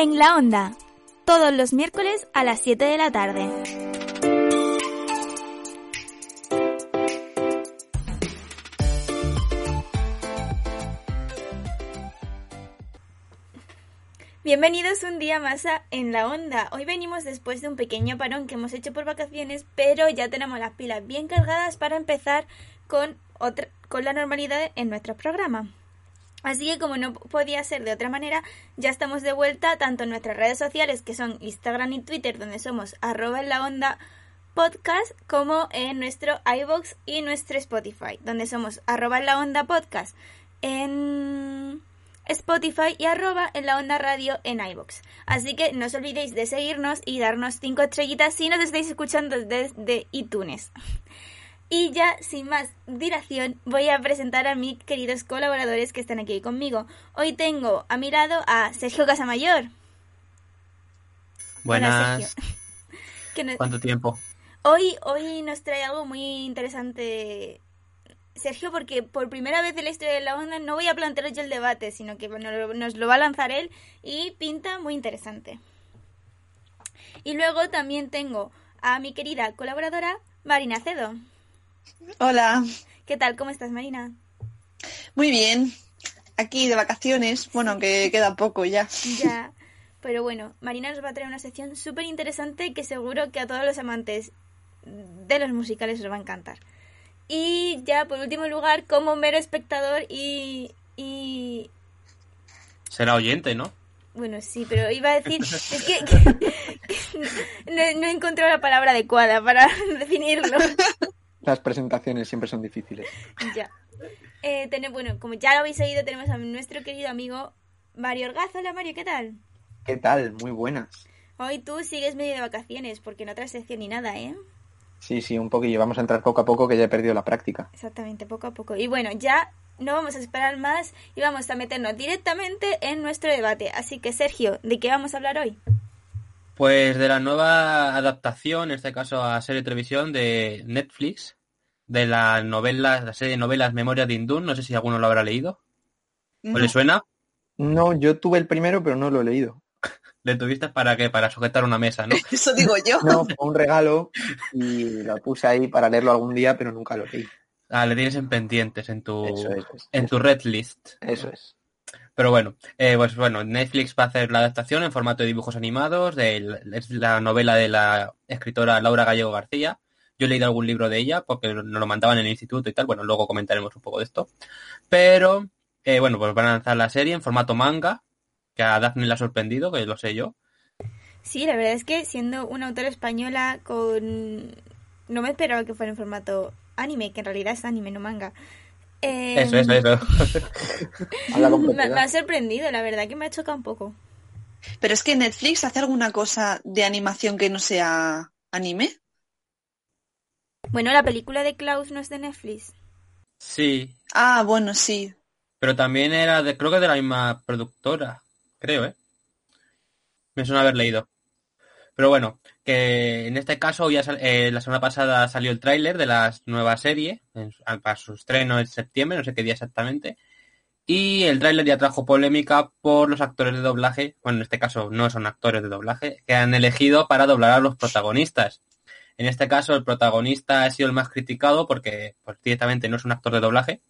En la onda, todos los miércoles a las 7 de la tarde. Bienvenidos un día más a En la Onda. Hoy venimos después de un pequeño parón que hemos hecho por vacaciones, pero ya tenemos las pilas bien cargadas para empezar con, otra, con la normalidad en nuestro programa. Así que como no podía ser de otra manera, ya estamos de vuelta tanto en nuestras redes sociales que son Instagram y Twitter donde somos arroba en la onda podcast como en nuestro iBox y nuestro Spotify donde somos arroba en la onda podcast en Spotify y arroba en la onda radio en iBox. Así que no os olvidéis de seguirnos y darnos cinco estrellitas si nos estáis escuchando desde iTunes. Y ya, sin más dilación, voy a presentar a mis queridos colaboradores que están aquí conmigo. Hoy tengo a mi lado a Sergio Casamayor. Buenas. ¿Cuánto tiempo? Hoy, hoy nos trae algo muy interesante Sergio, porque por primera vez en la historia de la onda no voy a plantear yo el debate, sino que nos lo va a lanzar él y pinta muy interesante. Y luego también tengo a mi querida colaboradora Marina Cedo. Hola. ¿Qué tal? ¿Cómo estás, Marina? Muy bien. Aquí de vacaciones. Bueno, aunque queda poco ya. Ya. Pero bueno, Marina nos va a traer una sección súper interesante que seguro que a todos los amantes de los musicales os va a encantar. Y ya, por último lugar, como mero espectador y... y... Será oyente, ¿no? Bueno, sí, pero iba a decir... es que, no, no he encontrado la palabra adecuada para definirlo. Las presentaciones siempre son difíciles. Ya. Eh, bueno, como ya lo habéis oído, tenemos a nuestro querido amigo Mario Orgazo. Hola Mario, ¿qué tal? ¿Qué tal? Muy buenas. Hoy tú sigues medio de vacaciones, porque no traes sección ni nada, ¿eh? Sí, sí, un poquillo. Vamos a entrar poco a poco que ya he perdido la práctica. Exactamente, poco a poco. Y bueno, ya no vamos a esperar más y vamos a meternos directamente en nuestro debate. Así que, Sergio, ¿de qué vamos a hablar hoy? Pues de la nueva adaptación, en este caso a serie de televisión de Netflix, de la novela, la serie de novelas Memorias de Indun. No sé si alguno lo habrá leído. ¿O le suena? No, yo tuve el primero, pero no lo he leído le tuviste para qué? Para sujetar una mesa, ¿no? Eso digo yo. No, fue un regalo y lo puse ahí para leerlo algún día, pero nunca lo leí. Ah, le tienes en pendientes en tu en tu red list. Eso es. Pero bueno, eh, pues bueno, Netflix va a hacer la adaptación en formato de dibujos animados de la novela de la escritora Laura Gallego García. Yo he leído algún libro de ella porque nos lo mandaban en el instituto y tal. Bueno, luego comentaremos un poco de esto. Pero, eh, bueno, pues van a lanzar la serie en formato manga, que a Daphne le ha sorprendido, que lo sé yo. Sí, la verdad es que siendo una autora española con... No me esperaba que fuera en formato anime, que en realidad es anime, no manga. eso, eso, eso. me, ha sorprendido, la verdad que me ha chocado un poco. Pero es que Netflix hace alguna cosa de animación que no sea anime. Bueno, la película de Klaus no es de Netflix. Sí. Ah, bueno, sí. Pero también era de, creo que de la misma productora creo, ¿eh? Me suena haber leído. Pero bueno, que en este caso ya eh, la semana pasada salió el tráiler de la nueva serie, para su estreno en septiembre, no sé qué día exactamente. Y el tráiler ya trajo polémica por los actores de doblaje, bueno, en este caso no son actores de doblaje, que han elegido para doblar a los protagonistas. En este caso el protagonista ha sido el más criticado porque pues, directamente no es un actor de doblaje.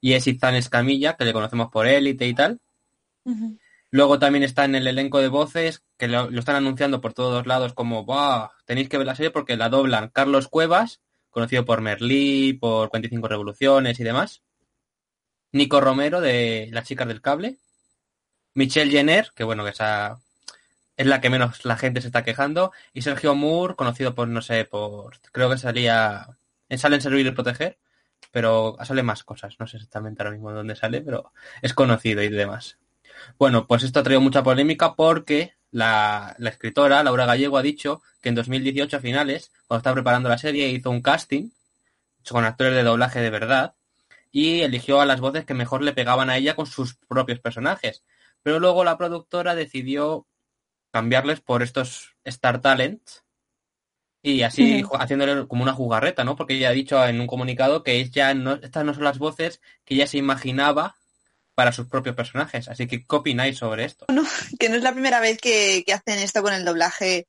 Y es Izan Escamilla, que le conocemos por élite y tal. Luego también está en el elenco de voces, que lo, están anunciando por todos lados como, tenéis que ver la serie porque la doblan Carlos Cuevas, conocido por Merlí, por 45 Revoluciones y demás. Nico Romero, de Las Chicas del Cable. Michelle Jenner, que bueno, que esa es la que menos la gente se está quejando. Y Sergio Moore, conocido por, no sé, por, creo que salía en Salen Servir y Proteger, pero sale más cosas. No sé exactamente ahora mismo dónde sale, pero es conocido y demás. Bueno, pues esto ha traído mucha polémica porque la, escritora, Laura Gallego, ha dicho que en 2018 a finales, cuando estaba preparando la serie, hizo un casting con actores de doblaje de verdad y eligió a las voces que mejor le pegaban a ella con sus propios personajes. Pero luego la productora decidió cambiarles por estos Star Talent y así haciéndole como una jugarreta, ¿no? Porque ella ha dicho en un comunicado que ella no, estas no son las voces que ella se imaginaba para sus propios personajes. Así que, ¿qué opináis sobre esto? Que no es la primera vez que, que hacen esto con el doblaje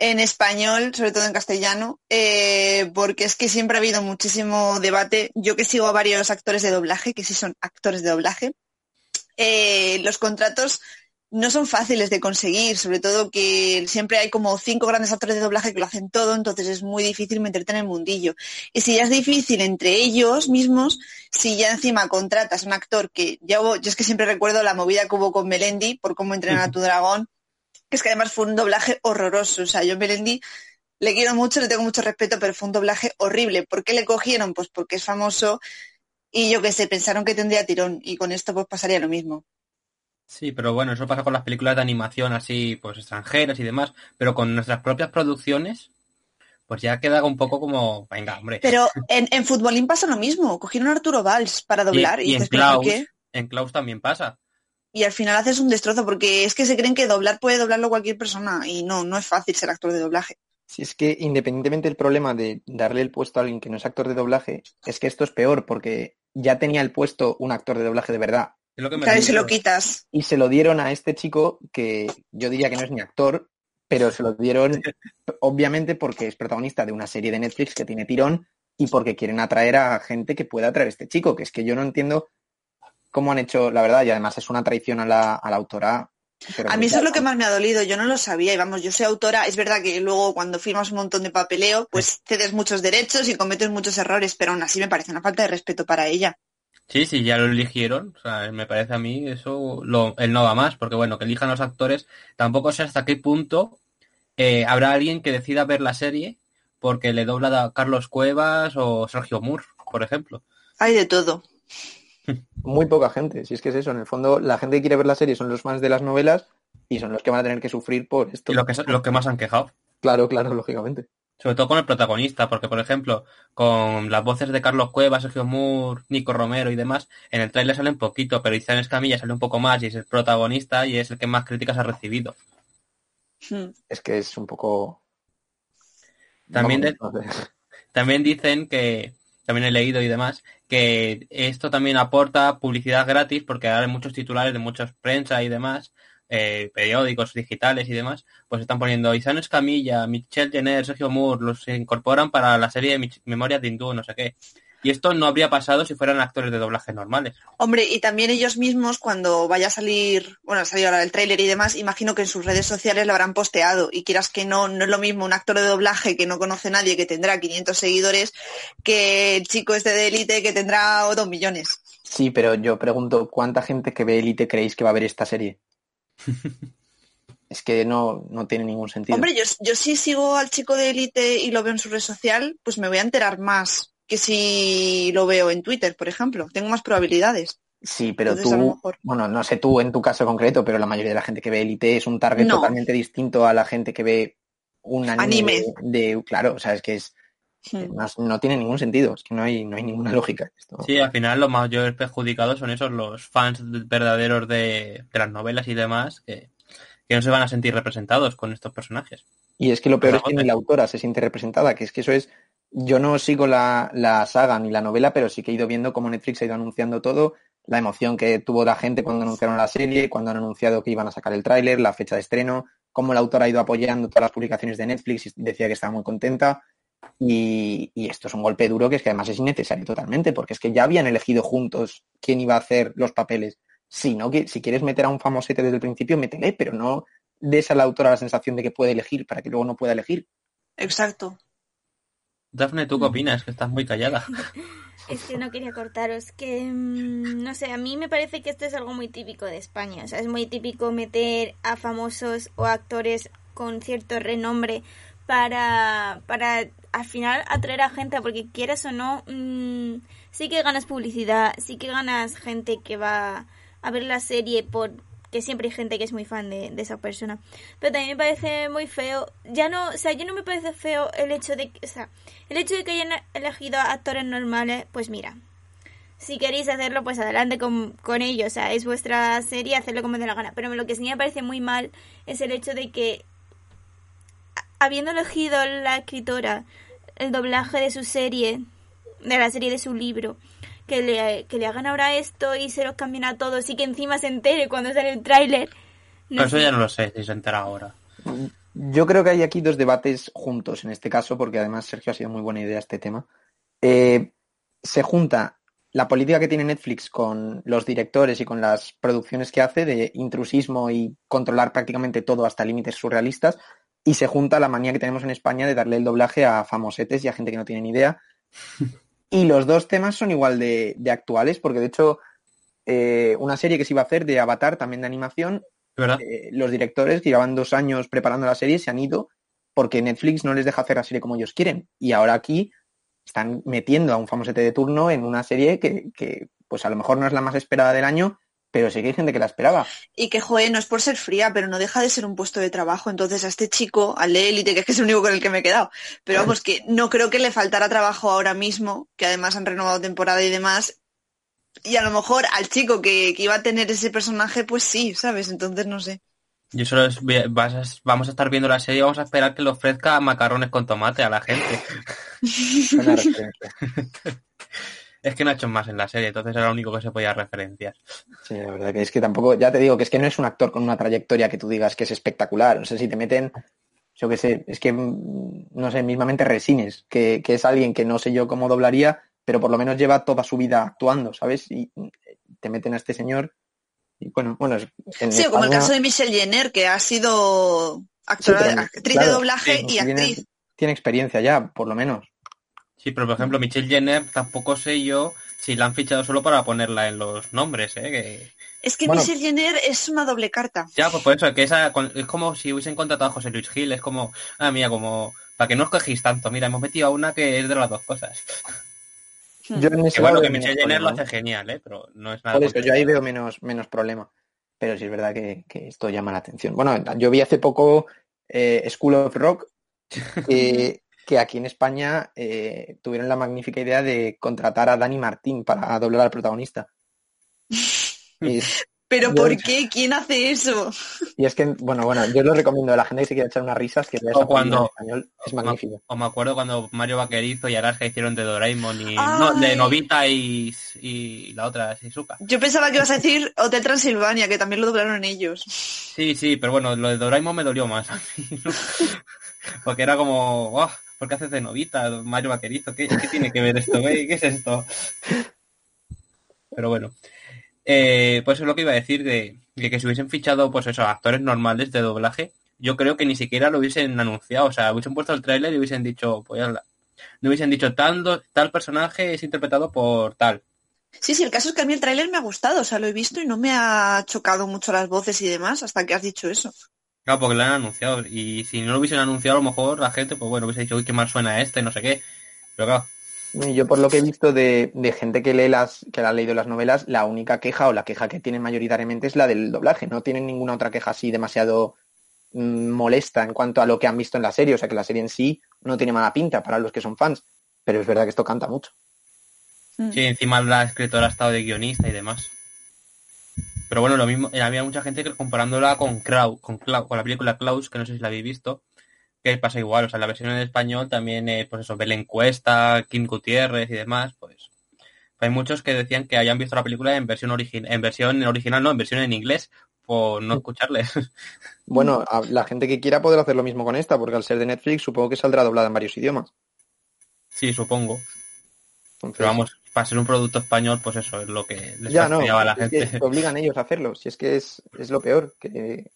en español, sobre todo en castellano, eh, porque es que siempre ha habido muchísimo debate. Yo que sigo a varios actores de doblaje, que sí son actores de doblaje, eh, los contratos no son fáciles de conseguir, sobre todo que siempre hay como cinco grandes actores de doblaje que lo hacen todo, entonces es muy difícil meterte en el mundillo. Y si ya es difícil entre ellos mismos, si ya encima contratas a un actor que ya yo es que siempre recuerdo la movida que hubo con Melendi por cómo entrenar a tu dragón, que es que además fue un doblaje horroroso. O sea, yo Melendi le quiero mucho, le tengo mucho respeto, pero fue un doblaje horrible. ¿Por qué le cogieron? Pues porque es famoso y yo qué sé, pensaron que tendría tirón y con esto pues pasaría lo mismo. Sí, pero bueno, eso pasa con las películas de animación así, pues extranjeras y demás, pero con nuestras propias producciones, pues ya queda un poco como, venga, hombre. Pero en, en Futbolín pasa lo mismo, cogieron a Arturo Valls para doblar y, y en Klaus, en Klaus también pasa y al final haces un destrozo porque es que se creen que doblar puede doblarlo cualquier persona y no, no es fácil ser actor de doblaje. Si es que independientemente del problema de darle el puesto a alguien que no es actor de doblaje, es que esto es peor porque ya tenía el puesto un actor de doblaje de verdad. Es lo que me claro, y se lo quitas. Y se lo dieron a este chico que yo diría que no es ni actor, pero se lo dieron obviamente porque es protagonista de una serie de Netflix que tiene tirón y porque quieren atraer a gente que pueda atraer a este chico, que es que yo no entiendo cómo han hecho, la verdad, y además es una traición a la, a la autora. A mí eso es lo que más me ha dolido, yo no lo sabía y vamos, yo soy autora, es verdad que luego cuando firmas un montón de papeleo, pues cedes muchos derechos y cometes muchos errores, pero aún así me parece una falta de respeto para ella. Sí, sí, ya lo eligieron, o sea, me parece a mí eso, lo, él no va más, porque bueno, que elijan los actores, tampoco sé hasta qué punto eh, habrá alguien que decida ver la serie porque le dobla a Carlos Cuevas o Sergio Moore, por ejemplo. Hay de todo. Muy poca gente, si es que es eso. En el fondo, la gente que quiere ver la serie son los fans de las novelas y son los que van a tener que sufrir por esto. Y lo que, lo que más han quejado. Claro, claro, lógicamente. Sobre todo con el protagonista, porque por ejemplo, con las voces de Carlos Cuevas, Sergio Moore, Nico Romero y demás, en el trailer sale un poquito, pero Izan Escamilla sale un poco más y es el protagonista y es el que más críticas ha recibido. Hmm. Es que es un poco... También, de... también dicen que, también he leído y demás, que esto también aporta publicidad gratis porque ahora hay muchos titulares de muchas prensa y demás, eh, periódicos digitales y demás, pues están poniendo Isan Escamilla, Michelle Jenner, Sergio Moore, los incorporan para la serie de Memorias de Hindú, no sé qué. Y esto no habría pasado si fueran actores de doblaje normales. Hombre, y también ellos mismos, cuando vaya a salir, bueno, ha salido ahora el tráiler y demás, imagino que en sus redes sociales lo habrán posteado. Y quieras que no, no es lo mismo un actor de doblaje que no conoce nadie, que tendrá 500 seguidores, que el chico este de élite que tendrá dos millones. Sí, pero yo pregunto, ¿cuánta gente que ve élite creéis que va a ver esta serie? es que no, no tiene ningún sentido. Hombre, yo, yo sí sigo al chico de élite y lo veo en su red social, pues me voy a enterar más que si lo veo en Twitter, por ejemplo. Tengo más probabilidades. Sí, pero tú, bueno, no sé tú en tu caso concreto, pero la mayoría de la gente que ve Elite es un target totalmente distinto a la gente que ve un anime, De, claro, o sea, es que es hmm. no, tiene ningún sentido, es que no hay, no hay ninguna lógica. Esto. Sí, al final los mayores perjudicados son esos, los fans verdaderos de, las novelas y demás, que, que, no se van a sentir representados con estos personajes. Y es que lo peor es que ni la autora se siente representada, que es que eso es yo no sigo la, la, saga ni la novela, pero sí que he ido viendo cómo Netflix ha ido anunciando todo, la emoción que tuvo la gente cuando anunciaron la serie, cuando han anunciado que iban a sacar el tráiler, la fecha de estreno, cómo la autora ha ido apoyando todas las publicaciones de Netflix y decía que estaba muy contenta. Y, y, esto es un golpe duro que es que además es innecesario totalmente, porque es que ya habían elegido juntos quién iba a hacer los papeles. Si no, si quieres meter a un famosete desde el principio, métele, pero no des a la autora la sensación de que puede elegir para que luego no pueda elegir. Exacto. Dafne, ¿tú qué opinas? Que estás muy callada. es que no quería cortaros, que mm, no sé, a mí me parece que esto es algo muy típico de España. O sea, es muy típico meter a famosos o actores con cierto renombre para, para al final atraer a gente, porque quieras o no, mm, sí que ganas publicidad, sí que ganas gente que va a ver la serie por que siempre hay gente que es muy fan de, esa persona. Pero también me parece muy feo, ya no, o sea, yo no me parece feo el hecho de, o sea, el hecho de que hayan elegido actores normales, pues mira, si queréis hacerlo, pues adelante con, con ellos, o sea, es vuestra serie, hacerlo como de la gana. Pero lo que sí me parece muy mal es el hecho de que, habiendo elegido la escritora el doblaje de su serie, de la serie de su libro, que le, que le hagan ahora esto y se los cambien a todos y que encima se entere cuando sale el tráiler. No Pero eso sé. ya no lo sé si se entera ahora. Yo creo que hay aquí dos debates juntos en este caso, porque además Sergio ha sido muy buena idea este tema. Eh, se junta la política que tiene Netflix con los directores y con las producciones que hace de intrusismo y controlar prácticamente todo hasta límites surrealistas, y se junta la manía que tenemos en España de darle el doblaje a famosetes y a gente que no tiene ni idea. Y los dos temas son igual de, de actuales, porque de hecho eh, una serie que se iba a hacer de Avatar, también de animación, eh, los directores que llevaban dos años preparando la serie se han ido porque Netflix no les deja hacer la serie como ellos quieren. Y ahora aquí están metiendo a un famosete de turno en una serie que, que, pues a lo mejor no es la más esperada del año, pero sí que hay gente que la esperaba. Y que, joder, no es por ser fría, pero no deja de ser un puesto de trabajo. Entonces a este chico, al de élite, que es que es el único con el que me he quedado, pero vamos, que no creo que le faltara trabajo ahora mismo, que además han renovado temporada y demás. Y a lo mejor al chico que, que iba a tener ese personaje, pues sí, ¿sabes? Entonces no sé. Yo solo es- vas a- vamos a estar viendo la serie y vamos a esperar que le ofrezca macarrones con tomate a la gente. Es que no ha hecho más en la serie, entonces era lo único que se podía referenciar. Sí, la verdad que es que tampoco, ya te digo que es que no es un actor con una trayectoria que tú digas que es espectacular. No sé si te meten, yo qué sé, es que, mm, no sé, mismamente Resines, que, que es alguien que no sé yo cómo doblaría, pero por lo menos lleva toda su vida actuando, ¿sabes? Y mm, te meten a este señor. Y bueno, bueno, es- en Sí, como el caso de Michelle Jenner, que ha sido actora, Sí, pero, actriz de doblaje sí, y tiene, actriz. tiene experiencia ya, por lo menos. Sí, pero por ejemplo, Michelle Jenner tampoco sé yo si la han fichado solo para ponerla en los nombres, ¿eh? Que... Es que Bueno. Michelle Jenner es una doble carta. Ya, pues por eso, que esa es como si hubiesen contratado a José Luis Gil, es como, ah, mira, como, para que no os quejéis tanto, mira, hemos metido a una que es de las dos cosas. Yo en Que bueno, que Michelle Jenner lo hace genial, ¿eh? Pero no es nada. Por eso, yo ahí veo menos, menos problema. Pero sí es verdad que, que esto llama la atención. Bueno, yo vi hace poco eh, School of Rock, que, que aquí en España eh, tuvieron la magnífica idea de contratar a Dani Martín para doblar al protagonista. Pero Yo- ¿por qué? ¿Quién hace eso? y es que, bueno, bueno, yo lo recomiendo a la gente que se quiera echar unas risas que vea esa película en cuando- español, es magnífico. O me acuerdo cuando Mario Vaquerizo y Araska hicieron de Doraemon y... No, de Novita y, y la otra, Shizuka. Yo pensaba que ibas a decir Hotel Transilvania, que también lo doblaron ellos. Sí, sí, pero bueno, lo de Doraemon me dolió más a mí, ¿no? Porque era como, oh, ¿por qué haces de Novita, Mario Vaquerizo? ¿Qué, tiene que ver esto, eh? ¿Qué es esto? Pero bueno. Eh, pues es lo que iba a decir de, que si hubiesen fichado, pues eso, actores normales de doblaje, yo creo que ni siquiera lo hubiesen anunciado. O sea, hubiesen puesto el tráiler y hubiesen dicho, pues no hubiesen dicho tal, tal personaje es interpretado por tal. Sí, sí, el caso es que a mí el tráiler me ha gustado, o sea, lo he visto y no me ha chocado mucho las voces y demás hasta que has dicho eso. Claro, porque lo han anunciado. Y si no lo hubiesen anunciado, a lo mejor la gente, pues bueno, hubiese dicho, uy, qué mal suena este, no sé qué. Pero claro, Yo por lo que he visto de, de gente que lee las, que ha leído las novelas, la única queja o la queja que tienen mayoritariamente es la del doblaje. No tienen ninguna otra queja así demasiado mm, molesta en cuanto a lo que han visto en la serie. O sea que la serie en sí no tiene mala pinta para los que son fans. Pero es verdad que esto canta mucho. Mm. Sí, encima la escritora ha estado de guionista y demás. Pero bueno, lo mismo, eh, había mucha gente que comparándola con con, Clau- con la película Klaus, que no sé si la habéis visto, que pasa igual, o sea, la versión en español también, eh, pues eso, Belén Cuesta, Kim Gutiérrez y demás, pues hay muchos que decían que hayan visto la película en versión origi- en versión original, no, en versión en inglés, por no escucharles. Bueno, a- la gente que quiera poder hacer lo mismo con esta, porque al ser de Netflix supongo que saldrá doblada en varios idiomas. sí, supongo. Entonces, Pero vamos, para ser un producto español, pues eso es lo que les ya no, a la es que gente. te obligan ellos a hacerlo. Si es que es, es lo peor. Que,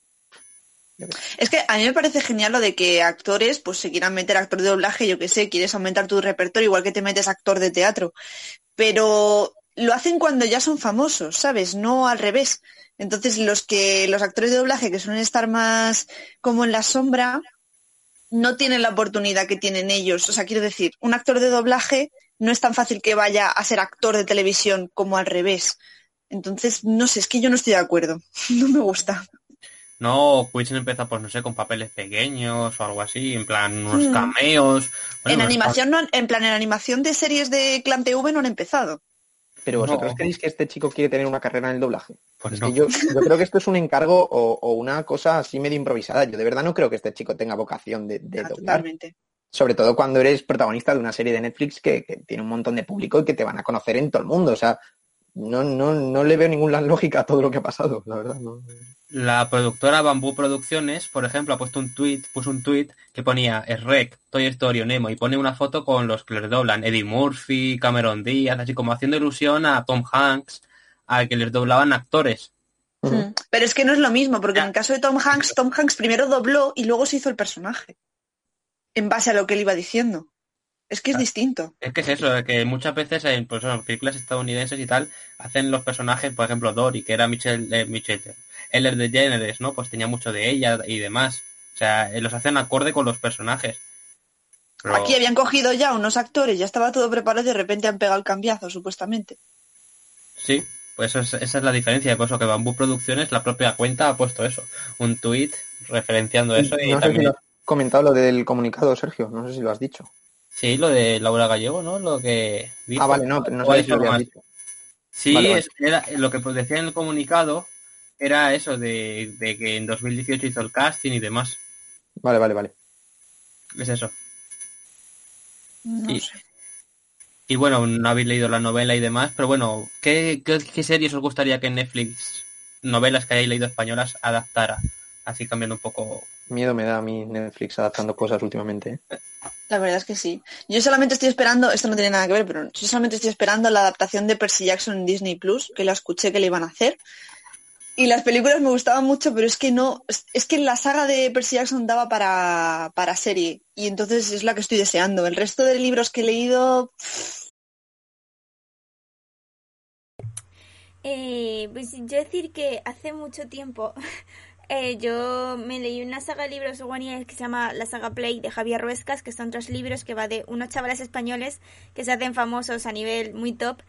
Es que a mí me parece genial lo de que actores pues se quieran meter actor de doblaje, yo que sé, quieres aumentar tu repertorio igual que te metes actor de teatro. Pero lo hacen cuando ya son famosos, ¿sabes? No al revés. Entonces los que los actores de doblaje que suelen estar más como en la sombra no tienen la oportunidad que tienen ellos. O sea, quiero decir, un actor de doblaje no es tan fácil que vaya a ser actor de televisión como al revés. Entonces, no sé, es que yo no estoy de acuerdo. No me gusta. No, hubiesen empezado, pues no sé, con papeles pequeños o algo así, en plan unos Mm. cameos. Bueno, en unos animación, no, han- en plan, en animación de series de Clan TV no han empezado. pero vosotros No. creéis que este chico quiere tener una carrera en el doblaje. Pues Es no. que yo, yo creo que esto es un encargo o, o una cosa así medio improvisada. Yo de verdad no creo que este chico tenga vocación de, de Ah, doblar. totalmente. Sobre todo cuando eres protagonista de una serie de Netflix que, que tiene un montón de público y que te van a conocer en todo el mundo. O sea, no, no, no le veo ninguna lógica a todo lo que ha pasado, la verdad. No. La productora Bamboo Producciones, por ejemplo, ha puesto un tweet, puso un tweet que ponía Shrek, Toy Story o Nemo y pone una foto con los que les doblan, Eddie Murphy, Cameron Díaz, así como haciendo ilusión a Tom Hanks, al que les doblaban actores. Mm. Pero es que no es lo mismo, porque en el caso de Tom Hanks, Tom Hanks primero dobló y luego se hizo el personaje. En base a lo que él iba diciendo. Es que es distinto. Es que es eso, que muchas veces en pues, en películas estadounidenses y tal, hacen los personajes, por ejemplo, Dory, que era Michelle, eh, Michelle Eller de Generes, ¿no? Pues tenía mucho de ella y demás. O sea, eh, los hacen acorde con los personajes. Pero... Aquí habían cogido ya unos actores, ya estaba todo preparado y de repente han pegado el cambiazo, supuestamente. Sí, pues es, esa es la diferencia. Por eso que Bambú Producciones, la propia cuenta, ha puesto eso. Un tweet referenciando eso. Y no también... sé si has comentado lo del comunicado, Sergio. No sé si lo has dicho. Sí, lo de Laura Gallego, ¿no? Lo que dijo. Ah, vale, no, pero no sé si lo habías dicho. Sí, Vale, vale. es- era, lo que decía en el comunicado era eso de, de que en 2018 hizo el casting y demás. Vale, vale, vale. Es eso. No Y- sé. Y bueno, no habéis leído la novela y demás, pero bueno, ¿qué, qué, qué series os gustaría que Netflix, novelas que hayáis leído españolas, adaptara? Así cambiando un poco. Miedo me da a mí Netflix adaptando cosas últimamente. ¿eh? La verdad es que sí. Yo solamente estoy esperando, esto no tiene nada que ver, pero yo solamente estoy esperando la adaptación de Percy Jackson en Disney Plus, que la escuché que le iban a hacer. Y las películas me gustaban mucho, pero es que no, es, que la saga de Percy Jackson daba para, para serie. Y entonces es la que estoy deseando. El resto de libros que he leído, Eh, pues yo decir que hace mucho tiempo eh, yo me leí una saga de libros guaníes que se llama La saga Play de Javier Ruescas, que son tres libros que va de unos chavales españoles que se hacen famosos a nivel muy top.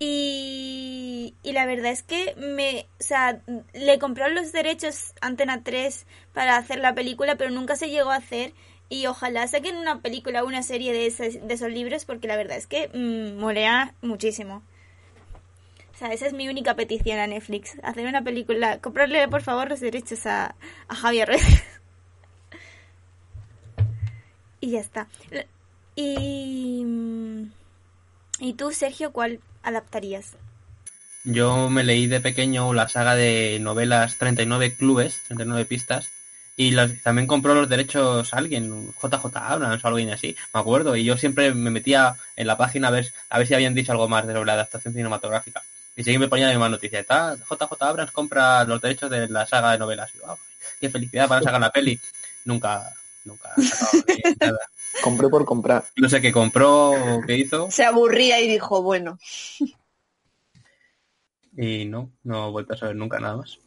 Y, y la verdad es que me, o sea, le compraron los derechos Antena 3 para hacer la película, pero nunca se llegó a hacer. Y ojalá saquen una película o una serie de, esos- de esos libros, porque la verdad es que mm, molea muchísimo. O sea, esa es mi única petición a Netflix. Hacer una película. Comprarle, por favor, los derechos a, a Javier y ya está. Y... mm, ¿Y tú, Sergio, cuál adaptarías? Yo me leí de pequeño la saga de novelas 39 clubes, 39 pistas, y también compró los derechos alguien, JJ Abrams o alguien así, me acuerdo, y yo siempre me metía en la página a ver, a ver si habían dicho algo más de sobre la adaptación cinematográfica. Y siempre ponía la misma noticia, "Ta- JJ Abrams compra los derechos de la saga de novelas. Y yo, "Ah, qué felicidad para sacar la peli. Nunca, nunca nada. Compré por comprar. No sé qué compró o qué hizo, se aburría y dijo, bueno, y no, no he vuelto a saber nunca nada más.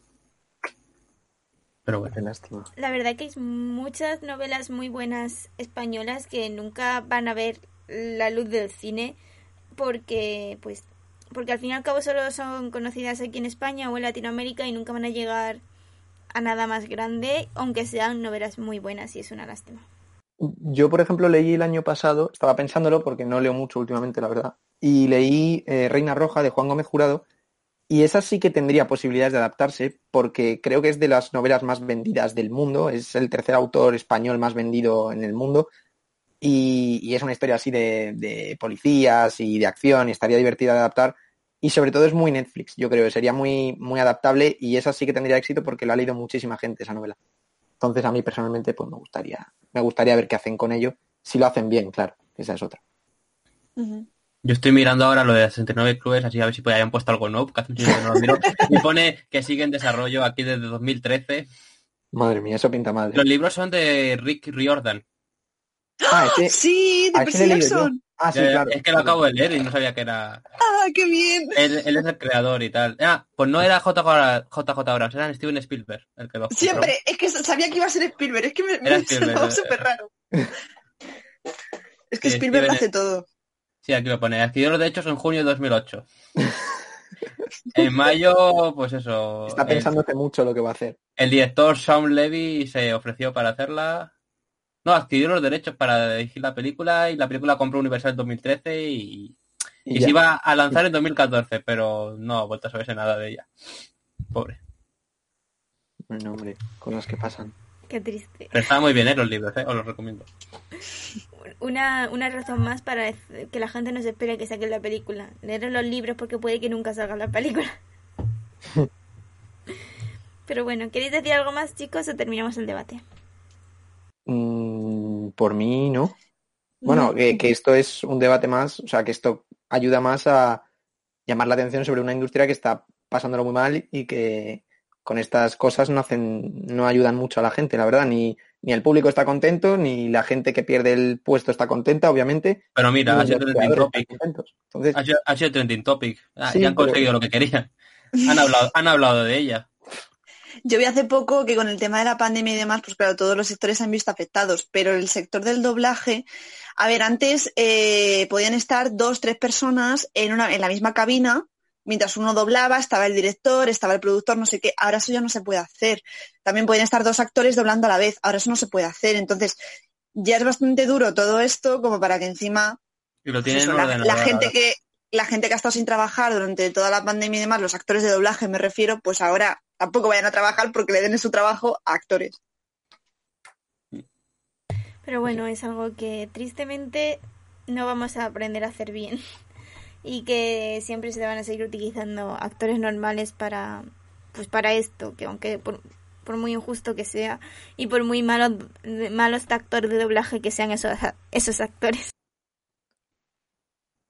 Pero bueno. Qué lástima. La verdad que hay muchas novelas muy buenas españolas que nunca van a ver la luz del cine porque pues porque al fin y al cabo solo son conocidas aquí en España o en Latinoamérica y nunca van a llegar a nada más grande, aunque sean novelas muy buenas y es una lástima. Yo, por ejemplo, leí el año pasado, estaba pensándolo porque no leo mucho últimamente, la verdad, y leí eh, Reina Roja de Juan Gómez Jurado, y esa sí que tendría posibilidades de adaptarse porque creo que es de las novelas más vendidas del mundo, es el tercer autor español más vendido en el mundo, y, y es una historia así de, de policías y de acción, y estaría divertida de adaptar, y sobre todo es muy Netflix, yo creo, sería muy, muy adaptable, y esa sí que tendría éxito porque la ha leído muchísima gente esa novela. Entonces a mí personalmente pues me gustaría, me gustaría ver qué hacen con ello, si lo hacen bien, claro, esa es otra. Yo estoy mirando ahora lo de las 69 clubes, así a ver si pues, hayan puesto algo nuevo, que hace mucho tiempo que no lo miro. Y pone que sigue en desarrollo aquí desde 2013. Madre mía, eso pinta mal. ¿eh? Los libros son de Rick Riordan. Ah, ese, sí, de a ese Percy le he leído yo. Jackson. Ah, sí, claro. es que lo acabo de leer y no sabía que era... Ah, qué bien. Él, él es el creador y tal. Ah, pues no era JJ, JJ Abrams, era Steven Spielberg el que lo compró. Siempre, es que sabía que iba a ser Spielberg, es que me, me sonaba eh. súper raro. Es que Sí, Spielberg lo Steven- hace todo. Sí, aquí lo pone. Adquirió los derechos en junio de 2008. en mayo, pues eso. Está el- pensando hace mucho lo que va a hacer. El director Sam Levy se ofreció para hacerla. No, adquirió los derechos para dirigir la película y la película compró Universal en 2013 y, y, Y se iba a lanzar en 2014, pero no ha vuelto a saberse nada de ella. Pobre. Bueno, hombre, cosas que pasan. Qué triste. Pero estaban muy bien, ¿eh? Los libros, ¿eh? Os los recomiendo. una, una razón más para que la gente no se espere que saquen la película. Leer los libros porque puede que nunca salga la película. Pero bueno, ¿queréis decir algo más, chicos, o terminamos el debate? Por mí, no. Bueno, que, esto es un debate más, o sea, que esto ayuda más a llamar la atención sobre una industria que está pasándolo muy mal y que con estas cosas no hacen, no ayudan mucho a la gente, la verdad, ni, ni el público está contento, ni la gente que pierde el puesto está contenta, obviamente. Pero mira, ha sido trending topic. Entonces, ha, sido, trending topic. Ah, ya han conseguido lo que querían. Han hablado, han hablado de ella. Yo vi hace poco que con el tema de la pandemia y demás, pues claro, todos los sectores han visto afectados, pero el sector del doblaje, a ver, antes eh, podían estar dos, tres personas en, una, en la misma cabina, mientras uno doblaba, estaba el director, estaba el productor, no sé qué, ahora eso ya no se puede hacer. También pueden estar dos actores doblando a la vez, ahora eso no se puede hacer. Entonces, ya es bastante duro todo esto como para que encima pues la, gente que la gente que ha estado sin trabajar durante toda la pandemia y demás, los actores de doblaje me refiero, pues ahora tampoco vayan a trabajar porque le den su trabajo a actores. Pero bueno, es algo que tristemente no vamos a aprender a hacer bien. Y que siempre se van a seguir utilizando actores normales para pues para esto, que aunque por, muy injusto que sea y por muy malos malos actores de doblaje que sean esos esos actores.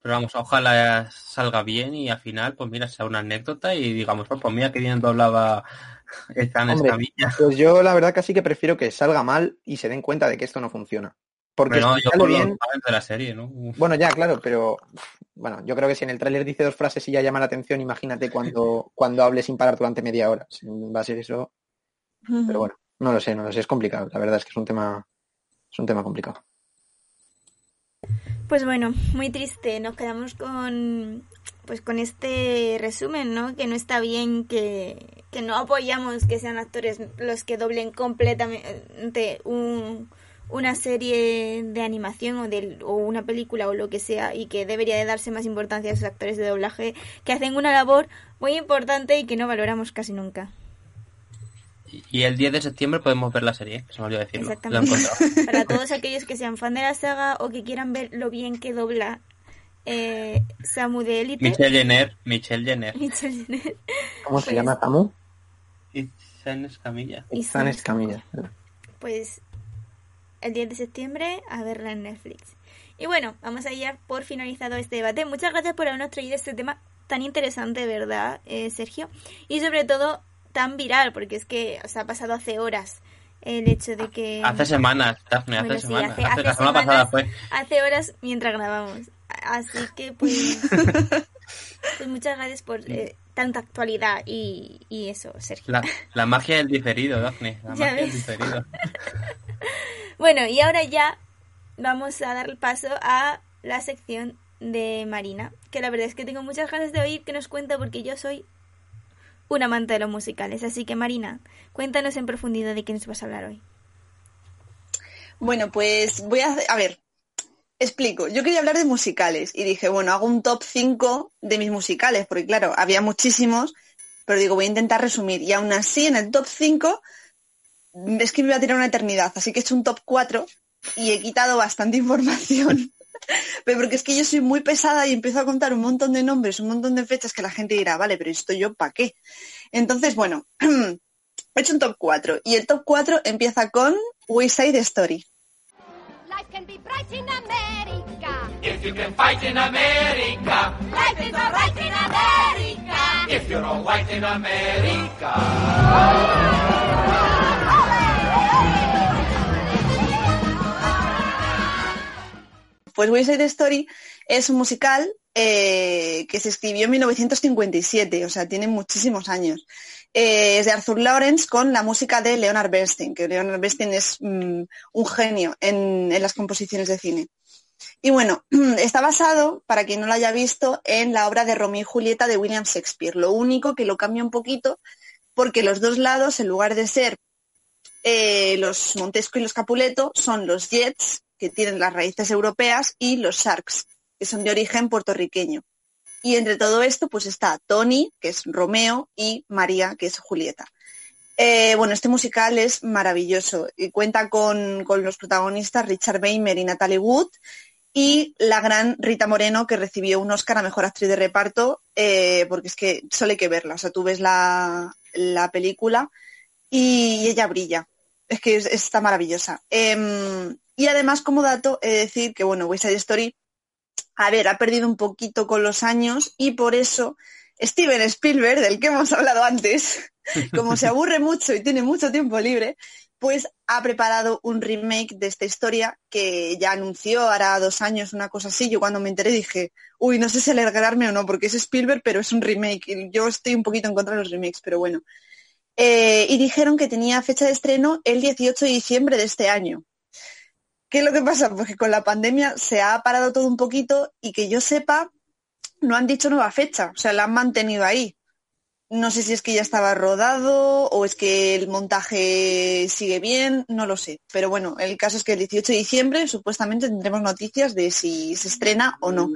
Pero vamos, ojalá salga bien y al final, pues mira, sea una anécdota y digamos, pues, pues mira que bien doblaba esta Escamilla. Pues yo la verdad casi que prefiero que salga mal y se den cuenta de que esto no funciona. Porque no, yo bien... de la serie, ¿no? Bueno, ya, claro, pero bueno, yo creo que si en el tráiler dice dos frases y ya llama la atención, imagínate cuando, cuando hable sin parar durante media hora. Va a ser eso. Pero bueno, no lo sé, no lo sé, es complicado. La verdad es que es un tema, es un tema complicado. Pues bueno, muy triste. Nos quedamos con pues con este resumen, ¿no? Que no está bien que, que no apoyamos que sean actores los que doblen completamente un, una serie de animación o, de, o una película o lo que sea y que debería de darse más importancia a esos actores de doblaje que hacen una labor muy importante y que no valoramos casi nunca. Y el 10 de septiembre podemos ver la serie, se me olvidó decirlo. Exactamente. Para todos aquellos que sean fan de la saga o que quieran ver lo bien que dobla eh, Samu de Elite. Michelle Jenner. Michelle Jenner. ¿Cómo se llama Samu? Itzan Escamilla. Itzan Escamilla. Pues el 10 de septiembre a verla en Netflix. Y bueno, vamos a ir por finalizado este debate. Muchas gracias por habernos traído este tema tan interesante, ¿verdad, eh, Sergio? Y sobre todo tan viral, porque es que o ha pasado hace horas el hecho de que... Hace semanas, Daphne, hace semanas. Hace, la semana pasada fue. Hace horas mientras grabamos. Así que pues... pues muchas gracias por eh, tanta actualidad y, y, eso, Sergio. La, magia del diferido, Daphne. La magia del diferido. bueno, y ahora ya vamos a dar paso a la sección de Marina, que la verdad es que tengo muchas ganas de oír que nos cuenta porque yo soy un amante de los musicales. Así que Marina, cuéntanos en profundidad de qué nos vas a hablar hoy. Bueno, pues voy a, a ver, explico. Yo quería hablar de musicales y dije, bueno, hago un top 5 de mis musicales, porque claro, había muchísimos, pero digo, voy a intentar resumir. Y aún así, en el top 5, es que me iba a tirar una eternidad, así que he hecho un top 4 y he quitado bastante información. Pero porque es que yo soy muy pesada y empiezo a contar un montón de nombres, un montón de fechas que la gente dirá, vale, pero esto yo para qué. Entonces, bueno, he hecho un top 4 y el top 4 empieza con We Side Story. Life can be bright in America. If you can fight in America. Life is alright in America. If you're all white in America. Pues West Side Story es un musical eh, que se escribió en 1957, o sea, tiene muchísimos años. Eh, es de Arthur Lawrence con la música de Leonard Bernstein, que Leonard Bernstein es mm, un genio en, las composiciones de cine. Y bueno, está basado, para quien no lo haya visto, en la obra de Romeo y Julieta de William Shakespeare. Lo único que lo cambia un poquito, porque los dos lados, en lugar de ser eh, los Montesco y los Capuleto, son los Jets, que tienen las raíces europeas, y los Sharks, que son de origen puertorriqueño. Y entre todo esto, pues está Tony, que es Romeo, y María, que es Julieta. Eh, bueno, este musical es maravilloso y cuenta con, con los protagonistas Richard Weimer y Natalie Wood y la gran Rita Moreno que recibió un Oscar a Mejor Actriz de Reparto eh, porque es que solo hay que verla, o sea, tú ves la, la película y ella brilla, es que es- está maravillosa. Em, y además, como dato, he de decir que, bueno, West Side Story, a ver, ha perdido un poquito con los años y por eso Steven Spielberg, del que hemos hablado antes, como se aburre mucho y tiene mucho tiempo libre, pues ha preparado un remake de esta historia que ya anunció hará dos años, una cosa así. Yo cuando me enteré dije, uy, no sé si alegrarme o no, porque es Spielberg, pero es un remake. Y yo estoy un poquito en contra de los remakes, pero bueno. Eh, y dijeron que tenía fecha de estreno el 18 de diciembre de este año. ¿Qué es lo que pasa? Pues que con la pandemia se ha parado todo un poquito y que yo sepa, no han dicho nueva fecha, o sea, la han mantenido ahí. No sé si es que ya estaba rodado o es que el montaje sigue bien, no lo sé. Pero bueno, el caso es que el 18 de diciembre supuestamente tendremos noticias de si se estrena o no.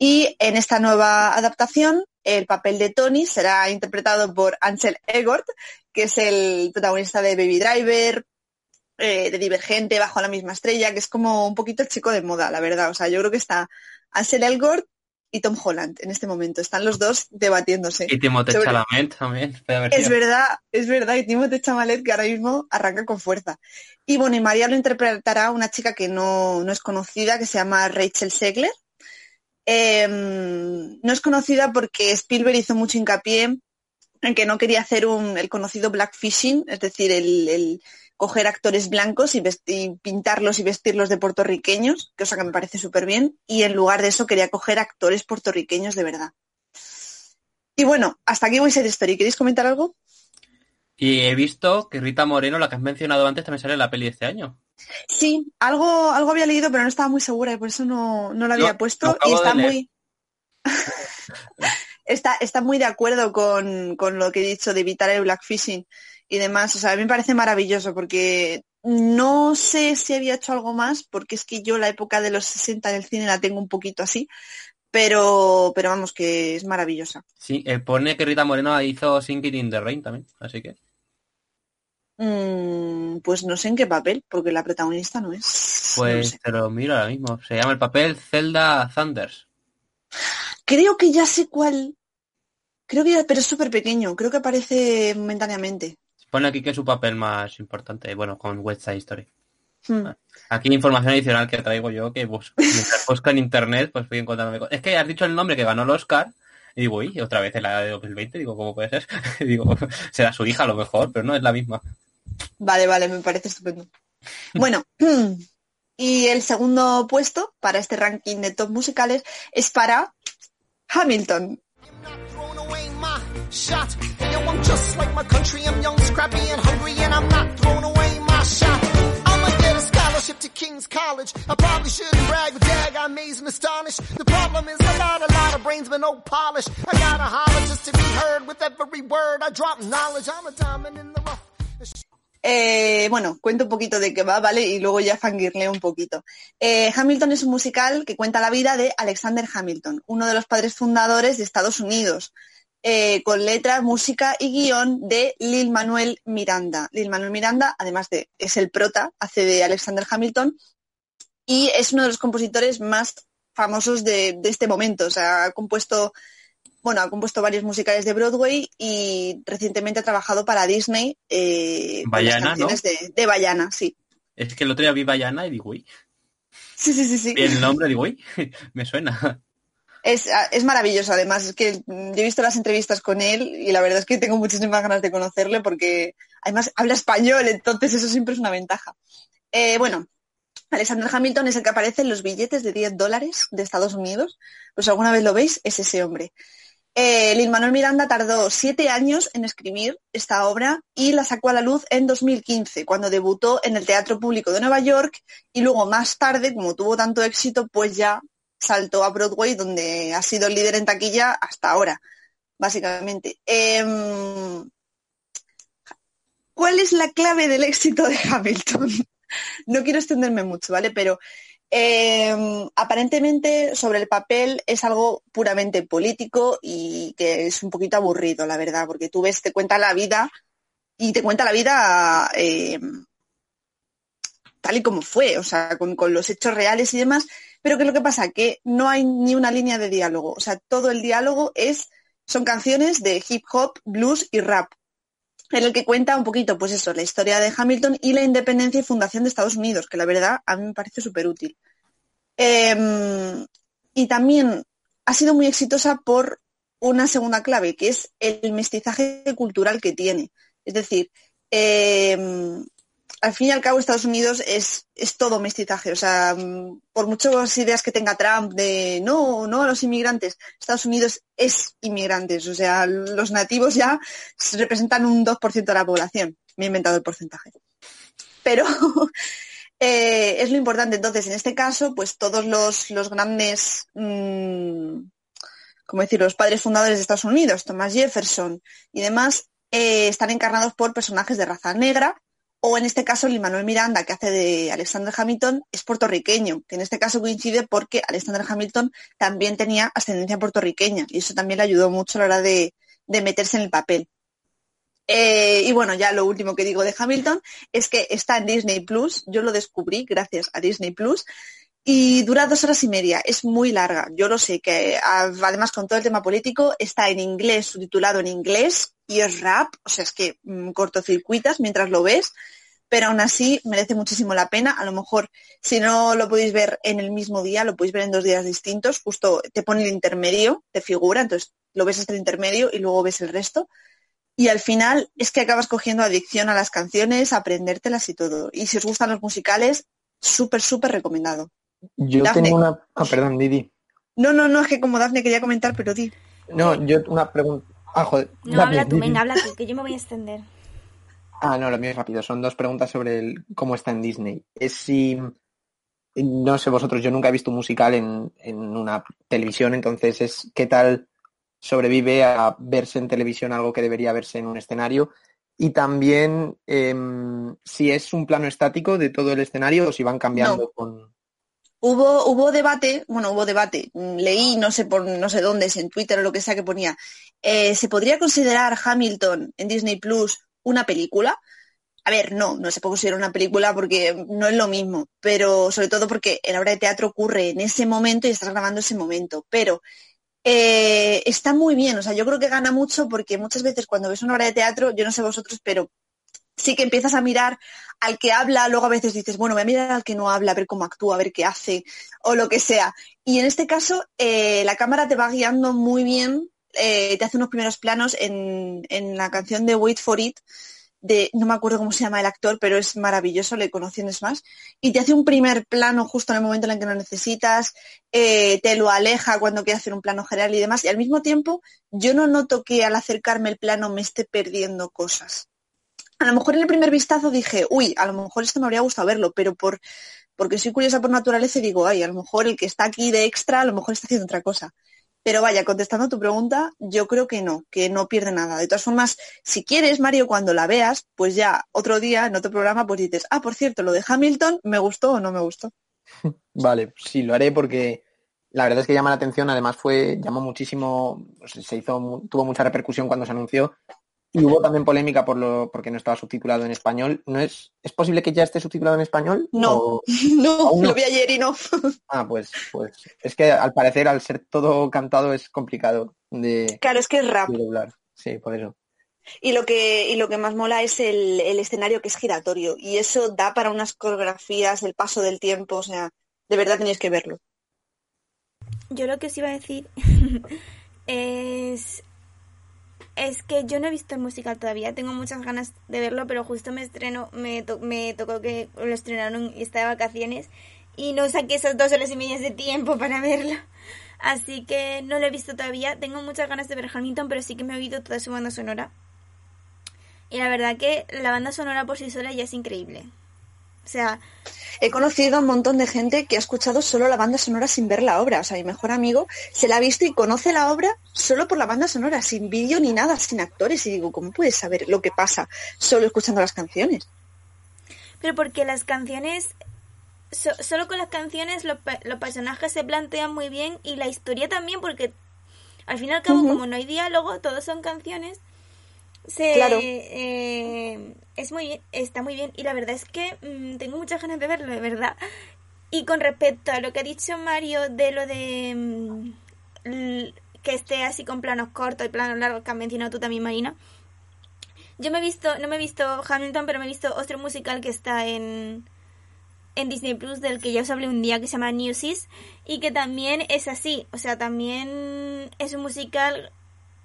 Y en esta nueva adaptación, el papel de Tony será interpretado por Ansel Elgort, que es el protagonista de Baby Driver, eh, de Divergente, Bajo la misma estrella, que es como un poquito el chico de moda, la verdad. O sea, yo creo que está Ansel Elgort y Tom Holland en este momento. Están los dos debatiéndose. Y Timothée Sobre- Chalamet también. Es verdad, es verdad, y Timothée Chalamet que ahora mismo arranca con fuerza. Y bueno, y María lo interpretará una chica que no, no es conocida, que se llama Rachel Segler. Em, no es conocida porque Spielberg hizo mucho hincapié en que no quería hacer un, el conocido blackfishing, es decir, el, coger actores blancos y, pintarlos y vestirlos de puertorriqueños, cosa que me parece súper bien, y en lugar de eso quería coger actores puertorriqueños de verdad. Y bueno, hasta aquí voy a ser Story. ¿Queréis comentar algo? Y he visto que Rita Moreno, la que has mencionado antes, también sale en la peli este año. Sí, algo, algo había leído, pero no estaba muy segura y por eso no, no lo había puesto. lo Y está muy. está, está muy de acuerdo con, con lo que he dicho de evitar el blackfishing y demás. O sea, a mí me parece maravilloso porque no sé si había hecho algo más, porque es que yo la época de los 60 del cine la tengo un poquito así, pero, pero vamos, que es maravillosa. Sí, eh, pone que Rita Moreno hizo Singing in the Rain también, así que. Mm, pues no sé en qué papel, porque la protagonista no es. no Pues sé. te lo miro ahora mismo. Se llama el papel Zelda Thunders. Creo que ya sé cuál. Creo que ya, pero es súper pequeño. Creo que aparece momentáneamente. Pone aquí que es su papel más importante, bueno, con West Side Story. Hmm. Aquí información adicional que traigo yo, que busco, mientras busco en internet, pues fui encontrándome. Es que has dicho el nombre que ganó el Oscar, y digo, uy, otra vez en la de 2020, digo, ¿cómo puede ser? digo, será su hija a lo mejor, pero no es la misma. Vale, vale, me parece estupendo. Bueno, y el segundo puesto para este ranking de top musicales es para Hamilton. Eh, bueno, cuento un poquito de qué va, ¿vale? Y luego ya fangirleo un poquito. Eh, Hamilton es un musical que cuenta la vida de Alexander Hamilton, uno de los padres fundadores de Estados Unidos, eh, con letra, música y guion de Lil Manuel Miranda. Lil Manuel Miranda, además de, es el prota, hace de Alexander Hamilton y es uno de los compositores más famosos de, de este momento. O sea, ha compuesto, bueno, ha compuesto varios musicales de Broadway y recientemente ha trabajado para Disney eh, con las Bayana, ¿no? de, de Bayana, sí. Es que el otro día vi Bayana y digo, uy, Sí, sí, sí, sí. el nombre, digo, uy, me suena. Es, es maravilloso, además, es que yo he visto las entrevistas con él y la verdad es que tengo muchísimas ganas de conocerle porque además habla español, entonces eso siempre es una ventaja. Eh, bueno, Alexander Hamilton es el que aparece en los billetes de 10 dólares de Estados Unidos. Pues alguna vez lo veis, es ese hombre. Eh, Lin Manuel Miranda tardó siete años en escribir esta obra y la sacó a la luz en 2015, cuando debutó en el Teatro Público de Nueva York y luego más tarde, como tuvo tanto éxito, pues ya saltó a Broadway, donde ha sido líder en taquilla hasta ahora, básicamente. Em, ¿Cuál es la clave del éxito de Hamilton? no quiero extenderme mucho, ¿vale? Pero eh, aparentemente sobre el papel es algo puramente político y que es un poquito aburrido, la verdad, porque tú ves, te cuenta la vida y te cuenta la vida eh, tal y como fue, o sea, con, con, los hechos reales y demás. Pero ¿qué es lo que pasa? Que no hay ni una línea de diálogo. O sea, todo el diálogo es, son canciones de hip hop, blues y rap. En el que cuenta un poquito, pues eso, la historia de Hamilton y la independencia y fundación de Estados Unidos, que la verdad a mí me parece súper útil. Eh, y también ha sido muy exitosa por una segunda clave, que es el mestizaje cultural que tiene. Es decir, eh, al fin y al cabo Estados Unidos es, es todo mestizaje. O sea, por muchas ideas que tenga Trump de no, no a los inmigrantes, Estados Unidos es inmigrantes. O sea, los nativos ya representan un 2% de la población. Me he inventado el porcentaje. Pero eh, es lo importante. Entonces, en este caso, pues todos los, los grandes mmm, como decir, los padres fundadores de Estados Unidos, Thomas Jefferson y demás, eh, están encarnados por personajes de raza negra, o en este caso Lin Manuel Miranda, que hace de Alexander Hamilton, es puertorriqueño, que en este caso coincide porque Alexander Hamilton también tenía ascendencia puertorriqueña, y eso también le ayudó mucho a la hora de, de meterse en el papel. Eh, y bueno, ya lo último que digo de Hamilton es que está en Disney Plus, yo lo descubrí gracias a Disney Plus, y dura dos horas y media, es muy larga. Yo lo sé, que además con todo el tema político está en inglés, subtitulado en inglés y es rap, o sea, es que mmm, cortocircuitas mientras lo ves, pero aún así merece muchísimo la pena. A lo mejor si no lo podéis ver en el mismo día, lo podéis ver en dos días distintos, justo te pone el intermedio, te figura, entonces lo ves hasta el intermedio y luego ves el resto. Y al final es que acabas cogiendo adicción a las canciones, aprendértelas y todo. Y si os gustan los musicales, súper, súper recomendado. Yo Dafne. tengo una... Ah, perdón, Didi. No, no, no, es que como Dafne quería comentar, pero di. No, yo una pregunta... Ah, joder. No, Dafne, habla tú, Didi. venga, habla tú, que yo me voy a extender. Ah, no, lo mío es rápido. Son dos preguntas sobre el, cómo está en Disney. Es si... No sé vosotros, yo nunca he visto un musical en, en una televisión, entonces es qué tal sobrevive a verse en televisión algo que debería verse en un escenario y también eh, si es un plano estático de todo el escenario o si van cambiando No. con... Hubo, hubo debate, bueno, hubo debate, mm, leí no sé por no sé dónde, en Twitter o lo que sea que ponía, eh, ¿se podría considerar Hamilton en Disney Plus una película? A ver, no, no se puede considerar una película porque no es lo mismo, pero sobre todo porque la obra de teatro ocurre en ese momento y estás grabando ese momento, pero eh, está muy bien, o sea, yo creo que gana mucho porque muchas veces cuando ves una obra de teatro, yo no sé vosotros, pero sí que empiezas a mirar al que habla, luego a veces dices, bueno, voy a mirar al que no habla, a ver cómo actúa, a ver qué hace, o lo que sea. Y en este caso, eh, la cámara te va guiando muy bien, eh, te hace unos primeros planos en, en, la canción de Wait for It, de, no me acuerdo cómo se llama el actor, pero es maravilloso, le conocí más, y te hace un primer plano justo en el momento en el que lo necesitas, eh, te lo aleja cuando quiere hacer un plano general y demás, y al mismo tiempo yo no noto que al acercarme el plano me esté perdiendo cosas a lo mejor en el primer vistazo dije, uy, a lo mejor esto me habría gustado verlo, pero por porque soy curiosa por naturaleza y digo, ay, a lo mejor el que está aquí de extra, a lo mejor está haciendo otra cosa. Pero vaya, contestando a tu pregunta, yo creo que no, que no pierde nada. De todas formas, si quieres, Mario, cuando la veas, pues ya otro día, en otro programa, pues dices, ah, por cierto, lo de Hamilton, ¿me gustó o no me gustó? Vale, sí, lo haré porque la verdad es que llama la atención, además fue, llamó muchísimo, se hizo, tuvo mucha repercusión cuando se anunció y hubo también polémica por lo, porque no estaba subtitulado en español. ¿No es, ¿Es posible que ya esté subtitulado en español? No, o... no, no, lo vi ayer y no. Ah, pues, pues es que al parecer al ser todo cantado es complicado de, claro, es que es rap. Sí, por eso. Y lo que, y lo que más mola es el, el escenario que es giratorio. Y eso da para unas coreografías, el paso del tiempo, o sea, de verdad tenéis que verlo. Yo lo que os iba a decir es es que yo no he visto el musical todavía, tengo muchas ganas de verlo, pero justo me estreno, me, me tocó que lo estrenaron y estaba de vacaciones y no saqué esas dos horas y media de tiempo para verlo. Así que no lo he visto todavía. Tengo muchas ganas de ver Hamilton, pero sí que me he oído toda su banda sonora. Y la verdad que la banda sonora por sí sola ya es increíble. O sea, he conocido a un montón de gente que ha escuchado solo la banda sonora sin ver la obra. O sea, mi mejor amigo se la ha visto y conoce la obra solo por la banda sonora, sin vídeo ni nada, sin actores. Y digo, ¿cómo puedes saber lo que pasa solo escuchando las canciones? Pero porque las canciones, so, solo con las canciones los, los, personajes se plantean muy bien y la historia también, porque al fin y al cabo, uh -huh. como no hay diálogo, todos son canciones, Se, Claro. eh, es muy, está muy bien y la verdad es que mm, tengo muchas ganas de verlo, de verdad. Y con respecto a lo que ha dicho Mario de lo de mm, que esté así con planos cortos y planos largos que has mencionado tú también, Marina. Yo me he visto, no me he visto Hamilton, pero me he visto otro musical que está en, en Disney Plus, del que ya os hablé un día, que se llama Newsies, y que también es así, o sea, también es un musical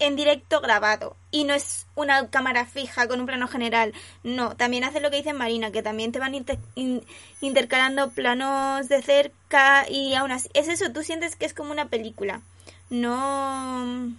en directo grabado, y no es una cámara fija con un plano general, no, también hace lo que dice Marina, que también te van inter- in- intercalando planos de cerca, y aún así, es eso, tú sientes que es como una película, no...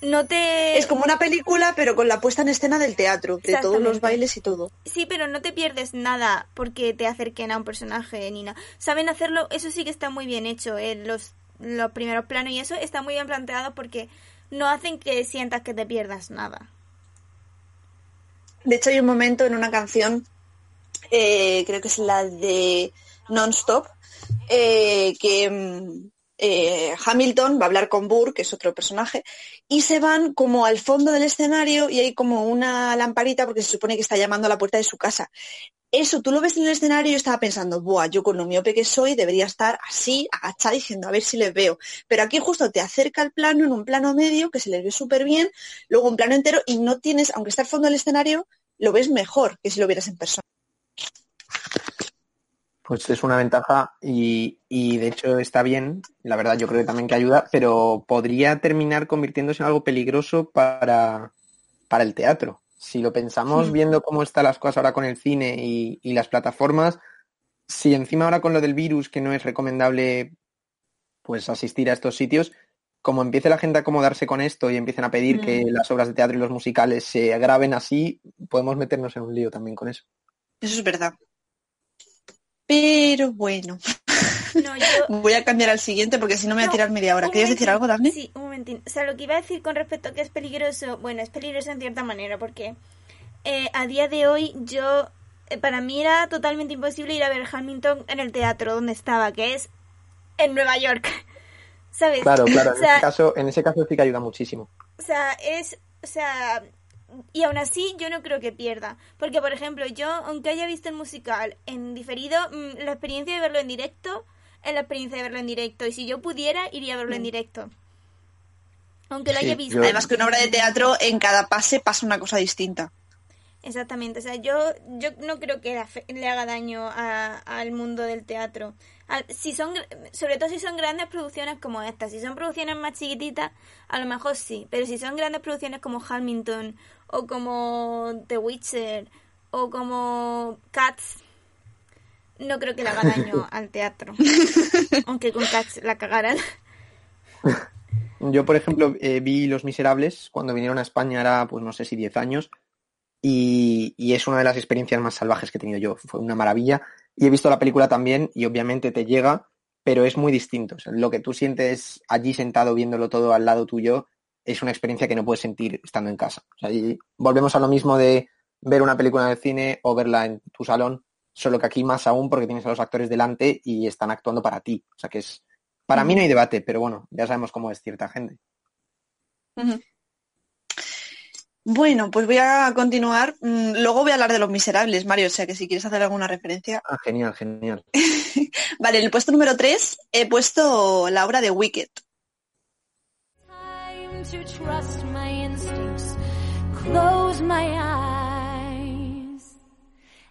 No te... Es como una película, pero con la puesta en escena del teatro, de todos los bailes y todo. Sí, pero no te pierdes nada porque te acerquen a un personaje ni nada. Saben hacerlo, eso sí que está muy bien hecho. eh, los, los primeros planos y eso está muy bien planteado porque no hacen que sientas que te pierdas nada. De hecho, hay un momento en una canción, eh, creo que es la de Non-Stop, eh, que mm, eh, Hamilton va a hablar con Burr, que es otro personaje, y se van como al fondo del escenario y hay como una lamparita porque se supone que está llamando a la puerta de su casa. Eso, tú lo ves en el escenario y yo estaba pensando, buah, yo con lo miope que soy debería estar así, agachada, diciendo a ver si les veo. Pero aquí justo te acerca el plano en un plano medio que se les ve súper bien, luego un plano entero y no tienes, aunque está al fondo del escenario, lo ves mejor que si lo vieras en persona. Pues es una ventaja y, de hecho está bien, la verdad yo creo que también que ayuda, pero podría terminar convirtiéndose en algo peligroso para, para el teatro. Si lo pensamos Hmm. viendo cómo están las cosas ahora con el cine y, y las plataformas, si encima ahora con lo del virus que no es recomendable pues asistir a estos sitios, como empiece la gente a acomodarse con esto y empiecen a pedir Mm. que las obras de teatro y los musicales se graben así, podemos meternos en un lío también con eso. Eso es verdad. Pero bueno, No, yo... voy a cambiar al siguiente porque si no me voy a tirar media hora. ¿Querías decir algo, Daphne? Sí, un momentín. O sea, lo que iba a decir con respecto a que es peligroso, bueno, es peligroso en cierta manera, porque eh, a día de hoy yo, eh, para mí era totalmente imposible ir a ver Hamilton en el teatro donde estaba, que es en Nueva York. ¿Sabes? Claro, claro, O en sea, ese caso, en ese caso sí que ayuda muchísimo. o sea, es, o sea, y aún así yo no creo que pierda, porque por ejemplo, yo aunque haya visto el musical en diferido, mm, la experiencia de verlo en directo es la experiencia de verlo en directo, y si yo pudiera iría a verlo en directo. Aunque lo Sí, haya visto. yo- Además que una obra de teatro en cada pase pasa una cosa distinta. Exactamente, o sea, yo, yo no creo que le haga daño a- al mundo del teatro. Al- si son, sobre todo si son grandes producciones como esta, si son producciones más chiquititas, a lo mejor sí, pero si son grandes producciones como Hamilton o como The Witcher o como Cats, no creo que le haga daño al teatro. Aunque con Cats la cagaran. Yo, por ejemplo, eh, vi Los Miserables cuando vinieron a España, era, pues no sé si 10 años, y, y es una de las experiencias más salvajes que he tenido yo. Fue una maravilla. Y he visto la película también, y obviamente te llega, pero es muy distinto. O sea, lo que tú sientes allí sentado viéndolo todo al lado tuyo es una experiencia que no puedes sentir estando en casa. O sea, y volvemos a lo mismo de ver una película en el cine o verla en tu salón, solo que aquí más aún porque tienes a los actores delante y están actuando para ti. O sea que es, para mí no hay debate, pero bueno, ya sabemos cómo es cierta gente. Bueno, pues voy a continuar. Mm, Luego voy a hablar de Los Miserables, Mario, o sea que si quieres hacer alguna referencia. Ah, genial, genial. Vale, en el puesto número 3 he puesto la obra de Wicked. To trust my instincts, close my eyes,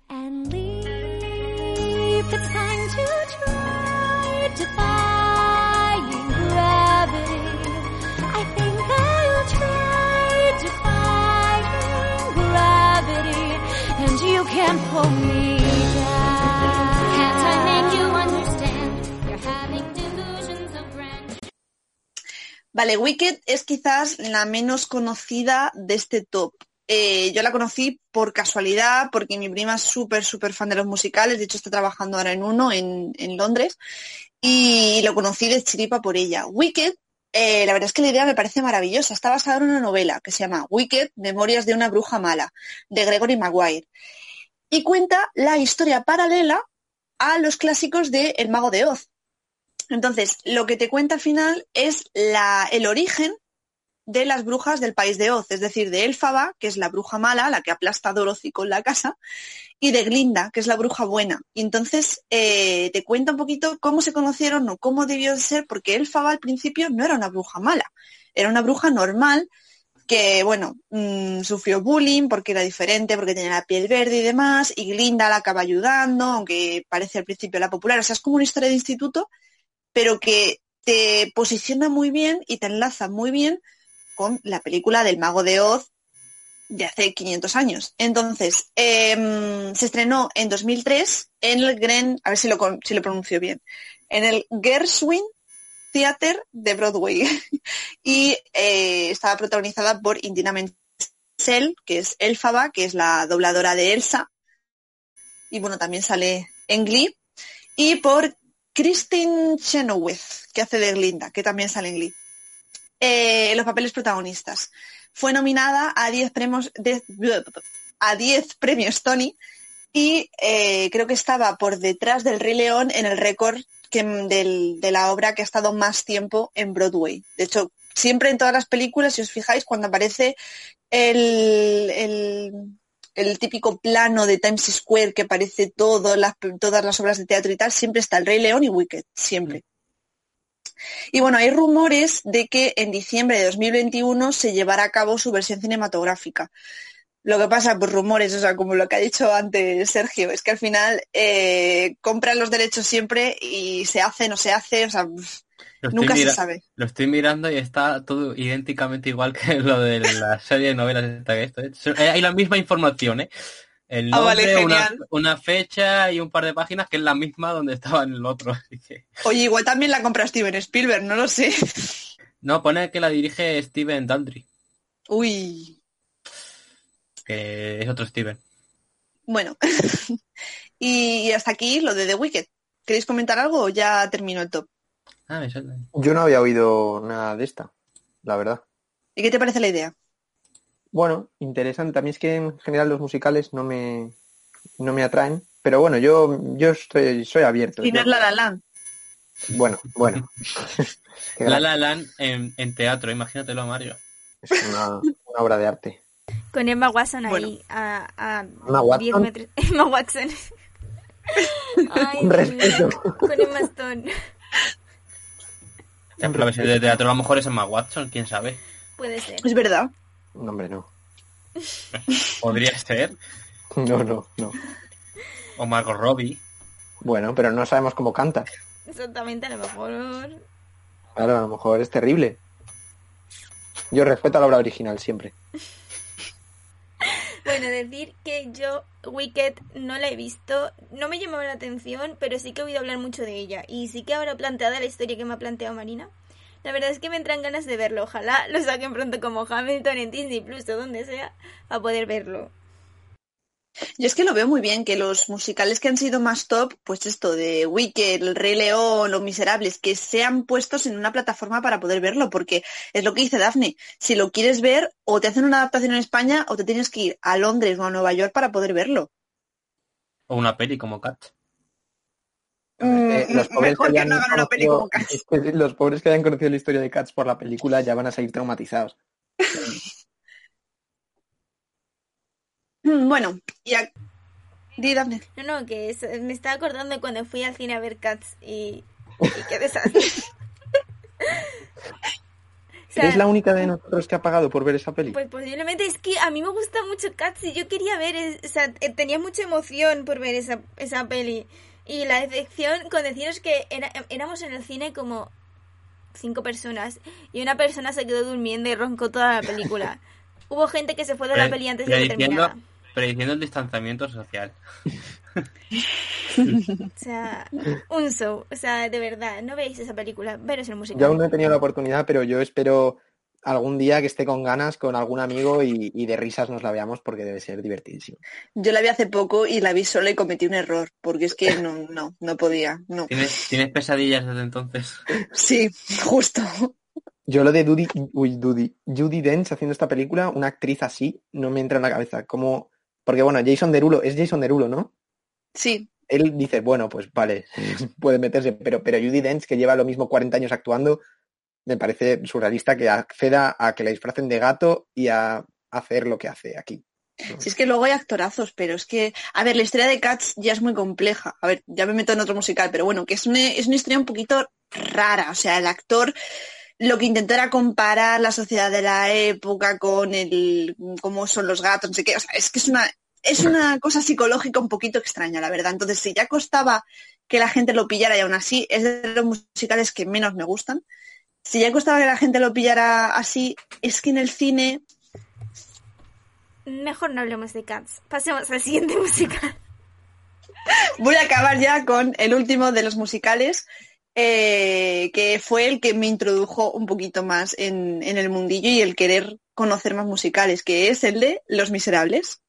and leap. It's time to try defying gravity. I think I'll try defying gravity, and you can't pull me down. Vale, Wicked es quizás la menos conocida de este top. Eh, yo la conocí por casualidad, porque mi prima es súper, súper fan de los musicales, de hecho está trabajando ahora en uno en, Londres, y lo conocí de chiripa por ella. Wicked, eh, la verdad es que la idea me parece maravillosa, está basada en una novela que se llama Wicked, Memorias de una bruja mala, de Gregory Maguire, y cuenta la historia paralela a los clásicos de El Mago de Oz. Entonces, lo que te cuenta al final es la, el origen de las brujas del país de Oz, es decir, de Elfaba, que es la bruja mala, la que aplasta a Dorothy con la casa, y de Glinda, que es la bruja buena. Y entonces eh, te cuenta un poquito cómo se conocieron o cómo debió de ser, porque Elfaba al principio no era una bruja mala, era una bruja normal que, bueno, mm, sufrió bullying porque era diferente, porque tenía la piel verde y demás, y Glinda la acaba ayudando, aunque parece al principio la popular. O sea, es como una historia de instituto, pero que te posiciona muy bien y te enlaza muy bien con la película del Mago de Oz de hace 500 años. Entonces, em, se estrenó en 2003 en el Gren, a ver si lo, si lo pronuncio bien, en el Gershwin Theater de Broadway. y eh, estaba protagonizada por Indina Menzel, que es Elfaba, que es la dobladora de Elsa. Y bueno, también sale en Glee. Y por Christine Chenoweth, que hace de Glinda, que también sale en Glee. Eh, los papeles protagonistas. Fue nominada a 10 premios, a 10 premios Tony y eh, creo que estaba por detrás del Rey León en el récord de la obra que ha estado más tiempo en Broadway. De hecho, siempre en todas las películas, si os fijáis, cuando aparece el, el, el típico plano de Times Square que aparece todo, las, todas las obras de teatro y tal, siempre está el Rey León y Wicked, siempre. Y bueno, hay rumores de que en diciembre de 2021 se llevará a cabo su versión cinematográfica. Lo que pasa, pues rumores, o sea, como lo que ha dicho antes Sergio, es que al final eh, compran los derechos siempre y se hace, no se hace, o sea, nunca se sabe. lo estoy mirando y está todo idénticamente igual que lo de la serie de novelas esta que esto. ¿eh? Eh, Hay la misma información, ¿eh? El Ah, vale, nombre, una, una fecha y un par de páginas que es la misma donde estaba en el otro. Así que... Oye, igual también la compra Steven Spielberg, no lo sé. No, pone que la dirige Steven Daldry, Uy, que es otro Steven. bueno. y hasta aquí lo de The Wicked. ¿Queréis comentar algo o ya terminó el top? Ah, me suena. Yo no había oído nada de esta, la verdad. ¿Y qué te parece la idea? Bueno, interesante. También es que en general los musicales no me, no me atraen. Pero bueno, yo, yo estoy, soy abierto. Y no es La La Land. Bueno, bueno. La La Land en, en teatro, imagínatelo, Mario. Es una, una obra de arte. Con Emma Watson Bueno. ahí a, a Emma Watson. 10 metros. Emma Watson. Ay, Un Dios mío. respeto. Con Emma Stone. La versión de teatro a lo mejor es Emma Watson, quién sabe. Puede ser. Es verdad. No, hombre, no. Podría ser. No, no, no. O Margot Robbie. Bueno, pero no sabemos cómo canta. Exactamente, a lo mejor. Claro, a lo mejor es terrible. Yo respeto a la obra original siempre. Bueno, decir que yo Wicked no la he visto, no me llamaba la atención, pero sí que he oído hablar mucho de ella. Y sí que ahora planteada la historia que me ha planteado Marina, la verdad es que me entran ganas de verlo. Ojalá lo saquen pronto como Hamilton en Disney Plus o donde sea, para poder verlo. Yo es que lo veo muy bien, que los musicales que han sido más top, pues esto de Wicked, El Rey León, Los Miserables, que sean puestos en una plataforma para poder verlo, porque es lo que dice Dafne, si lo quieres ver, o te hacen una adaptación en España, o te tienes que ir a Londres o a Nueva York para poder verlo. O una peli como Cat. Eh, los pobres mejor que hayan no hagan una peli como Cats. es que los pobres que hayan conocido la historia de Cats por la película ya van a salir traumatizados. Mm, Bueno, y a... Di, Dafne. No, no, que es- me estaba acordando de cuando fui al cine a ver Cats y, y qué desastre. O sea, ¿Eres la única de nosotros que ha pagado por ver esa peli? Pues posiblemente es que a mí me gusta mucho Cats y yo quería ver, es- o sea, eh, tenía mucha emoción por ver esa, esa peli. Y la decepción con deciros que era- éramos en el cine como cinco personas y una persona se quedó durmiendo y roncó toda la película. Hubo gente que se fue de la peli antes de que terminara. Prediciendo el distanciamiento social. O sea, un show. O sea, de verdad, no veis esa película, veros el musical. Yo aún no he tenido la oportunidad, pero yo espero algún día que esté con ganas con algún amigo y, y de risas nos la veamos porque debe ser divertidísimo. Yo la vi hace poco y la vi sola y cometí un error, porque es que no, no, no podía, no. ¿Tienes, ¿Tienes pesadillas desde entonces? Sí, justo. Yo lo de Judy, uy, Judy, Judy Dench haciendo esta película, una actriz así, no me entra en la cabeza. Como, porque bueno, Jason Derulo, es Jason Derulo, ¿no? Sí, Él dice, bueno, pues vale, puede meterse, pero, pero Judy Dench, que lleva lo mismo 40 años actuando, me parece surrealista que acceda a que la disfracen de gato y a hacer lo que hace aquí. Si es que luego hay actorazos, pero es que, a ver, la historia de Cats ya es muy compleja. A ver, ya me meto en otro musical, pero bueno, que es una, es una historia un poquito rara. O sea, el actor lo que intentó era comparar la sociedad de la época con el cómo son los gatos, no sé qué. O sea, es que es una, es una cosa psicológica un poquito extraña, la verdad. Entonces, si ya costaba que la gente lo pillara y aún así es de los musicales que menos me gustan, si ya costaba que la gente lo pillara así, es que en el cine Mejor no hablemos de Cats. Pasemos al siguiente musical. voy a acabar ya con el último de los musicales, eh, que fue el que me introdujo un poquito más en, en el mundillo y el querer conocer más musicales, que es el de Los Miserables.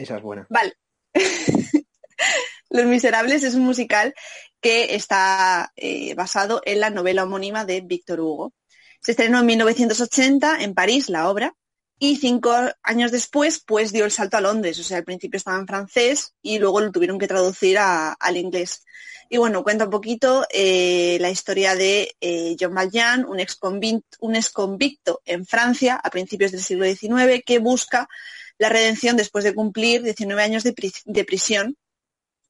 Esa es buena. Vale. Los Miserables es un musical que está eh, basado en la novela homónima de Víctor Hugo. Se estrenó en 1980 en París, la obra, y cinco años después, pues dio el salto a Londres. O sea, al principio estaba en francés y luego lo tuvieron que traducir al inglés. Y bueno, cuenta un poquito eh, la historia de eh, John Valjean, un exconvicto, un exconvicto en Francia a principios del siglo XIX que busca la redención después de cumplir 19 años de, pri- de prisión